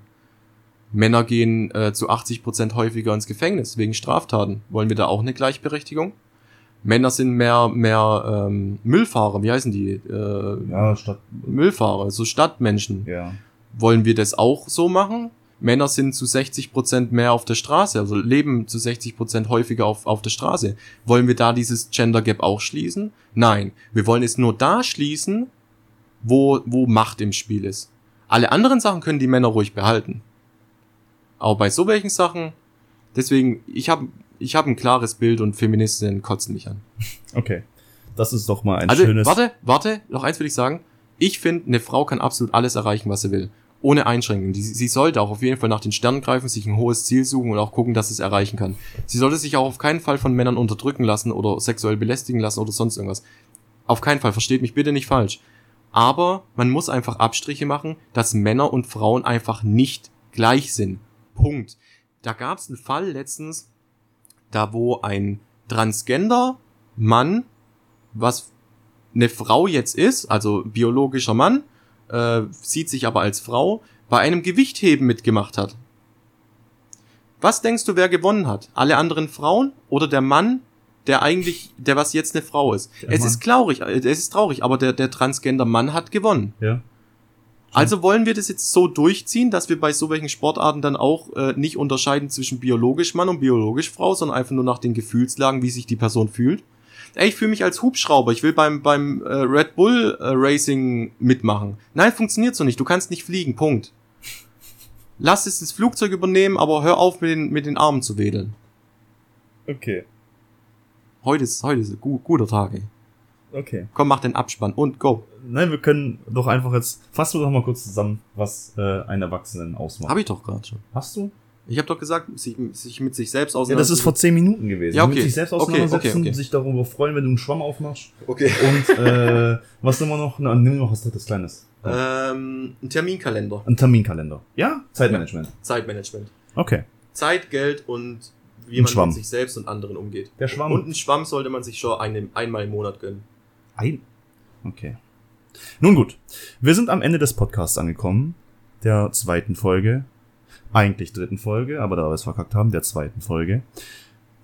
Männer gehen äh, zu 80 Prozent häufiger ins Gefängnis wegen Straftaten. Wollen wir da auch eine Gleichberechtigung? Männer sind mehr, mehr ähm, Müllfahrer, wie heißen die? Äh, Ja, statt. Müllfahrer, so Stadtmenschen. Ja. Wollen wir das auch so machen? Männer sind zu 60% mehr auf der Straße, also leben zu 60% häufiger auf, auf der Straße. Wollen wir da dieses Gender Gap auch schließen? Nein. Wir wollen es nur da schließen, wo, wo Macht im Spiel ist. Alle anderen Sachen können die Männer ruhig behalten. Aber bei so welchen Sachen, deswegen, ich habe ich hab ein klares Bild und Feministinnen kotzen mich an. Okay. Das ist doch mal ein Also, schönes. warte, warte, noch eins will ich sagen. Ich finde, eine Frau kann absolut alles erreichen, was sie will. Ohne Einschränkungen. Die, sie sollte auch auf jeden Fall nach den Sternen greifen, sich ein hohes Ziel suchen und auch gucken, dass sie es erreichen kann. Sie sollte sich auch auf keinen Fall von Männern unterdrücken lassen oder sexuell belästigen lassen oder sonst irgendwas. Auf keinen Fall, versteht mich bitte nicht falsch. Aber man muss einfach Abstriche machen, dass Männer und Frauen einfach nicht gleich sind. Punkt. Da gab es einen Fall letztens, da wo ein Transgender-Mann, was eine Frau jetzt ist, also biologischer Mann, äh, sieht sich aber als Frau, bei einem Gewichtheben mitgemacht hat. Was denkst du, wer gewonnen hat? Alle anderen Frauen oder der Mann, der eigentlich, der was jetzt eine Frau ist? Der es Mann. ist traurig, äh, es ist traurig, aber der, der Transgender Mann hat gewonnen. Ja. Also wollen wir das jetzt so durchziehen, dass wir bei so welchen Sportarten dann auch äh, nicht unterscheiden zwischen biologisch Mann und biologisch Frau, sondern einfach nur nach den Gefühlslagen, wie sich die Person fühlt? Ey, ich fühle mich als Hubschrauber, ich will beim, beim äh, Red Bull äh, Racing mitmachen. Nein, funktioniert so nicht, du kannst nicht fliegen, Punkt. Lass es das Flugzeug übernehmen, aber hör auf mit den, mit den Armen zu wedeln. Okay. Heute ist, heute ist ein gu guter Tag, ey. Okay. Komm, mach den Abspann und go. Nein, wir können doch einfach jetzt. Fassen wir doch mal kurz zusammen, was äh, einen Erwachsenen ausmacht. Hab ich doch gerade schon. Hast du? Ich habe doch gesagt, sich, sich mit sich selbst Ja, das ist vor zehn Minuten gewesen. Ja, okay. Mit sich selbst Okay, auseinandersetzen, okay, okay. sich darüber freuen, wenn du einen Schwamm aufmachst. Okay. Und äh, was nehmen wir noch? Na, nimm noch was drittes Kleines. Ähm, ein Terminkalender. Ein Terminkalender. Ja? Zeitmanagement. Zeitmanagement. Okay. Zeit, Geld und wie Ein man Schwamm. mit sich selbst und anderen umgeht. Der Schwamm. Und einen Schwamm sollte man sich schon ein, einmal im Monat gönnen. Ein. Okay. Nun gut. Wir sind am Ende des Podcasts angekommen. Der zweiten Folge. Eigentlich dritten Folge, aber da wir es verkackt haben, der zweiten Folge.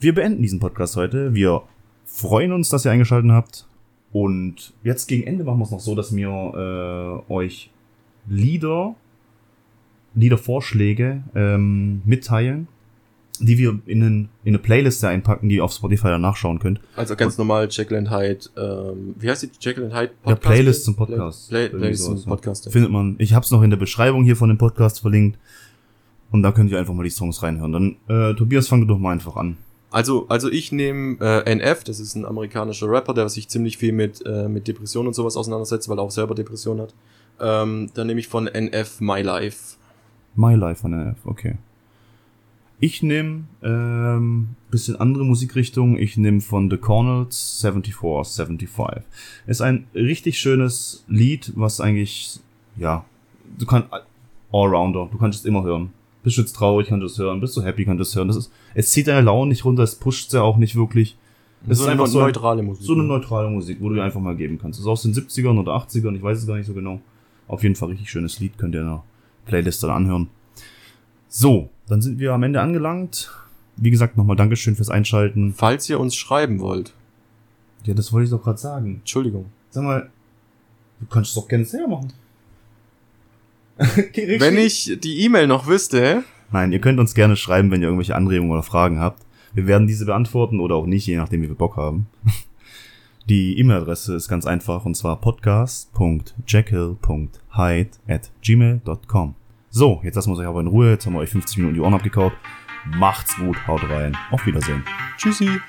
Wir beenden diesen Podcast heute. Wir freuen uns, dass ihr eingeschaltet habt. Und jetzt gegen Ende machen wir es noch so, dass wir äh, euch Lieder, Liedervorschläge ähm, mitteilen, die wir in, einen, in eine Playlist einpacken, die ihr auf Spotify dann nachschauen könnt. Also ganz normal Jekyll and Hyde, ähm, wie heißt die Jekyll and Hyde Ja, Playlist zum Podcast. Play, Irgendwie Playlist zum. Podcast. ja. Findet man. Ich hab's noch in der Beschreibung hier von dem Podcast verlinkt. Und da könnt ihr einfach mal die Songs reinhören. Dann, äh, Tobias, fang du doch mal einfach an. Also, also ich nehme äh, NF, das ist ein amerikanischer Rapper, der sich ziemlich viel mit, äh, mit Depressionen und sowas auseinandersetzt, weil er auch selber Depression hat. Ähm, dann nehme ich von NF My Life. My Life von NF, okay. Ich nehme ähm, bisschen andere Musikrichtung. Ich nehme von The Cornels 74, 75. Ist ein richtig schönes Lied, was eigentlich, ja, du kannst Allrounder, du kannst es immer hören. Bist du jetzt traurig, kannst du es hören. Bist du happy, kannst du es hören. Das ist, es zieht deine Laune nicht runter, es pusht sie auch nicht wirklich. Es so ist einfach so, neutrale Musik. so eine neutrale Musik, wo du dir einfach mal geben kannst. Das ist aus den 70ern oder 80ern, ich weiß es gar nicht so genau. Auf jeden Fall richtig schönes Lied, könnt ihr in der Playlist dann anhören. So, Dann sind wir am Ende angelangt. Wie gesagt, nochmal Dankeschön fürs Einschalten. Falls ihr uns schreiben wollt, Ja, das wollte ich doch gerade sagen. Entschuldigung. Sag mal, du kannst es doch gerne selber machen. Wenn ich die E-Mail noch wüsste, Nein, ihr könnt uns gerne schreiben, wenn ihr irgendwelche Anregungen oder Fragen habt. Wir werden diese beantworten oder auch nicht, je nachdem, wie wir Bock haben. Die E-Mail-Adresse ist ganz einfach und zwar podcast.jekyll.hyde at gmail.com. So, jetzt lassen wir euch aber in Ruhe. Jetzt haben wir euch 50 Minuten die Ohren abgekaut. Macht's gut, haut rein. Auf Wiedersehen. tschüssi.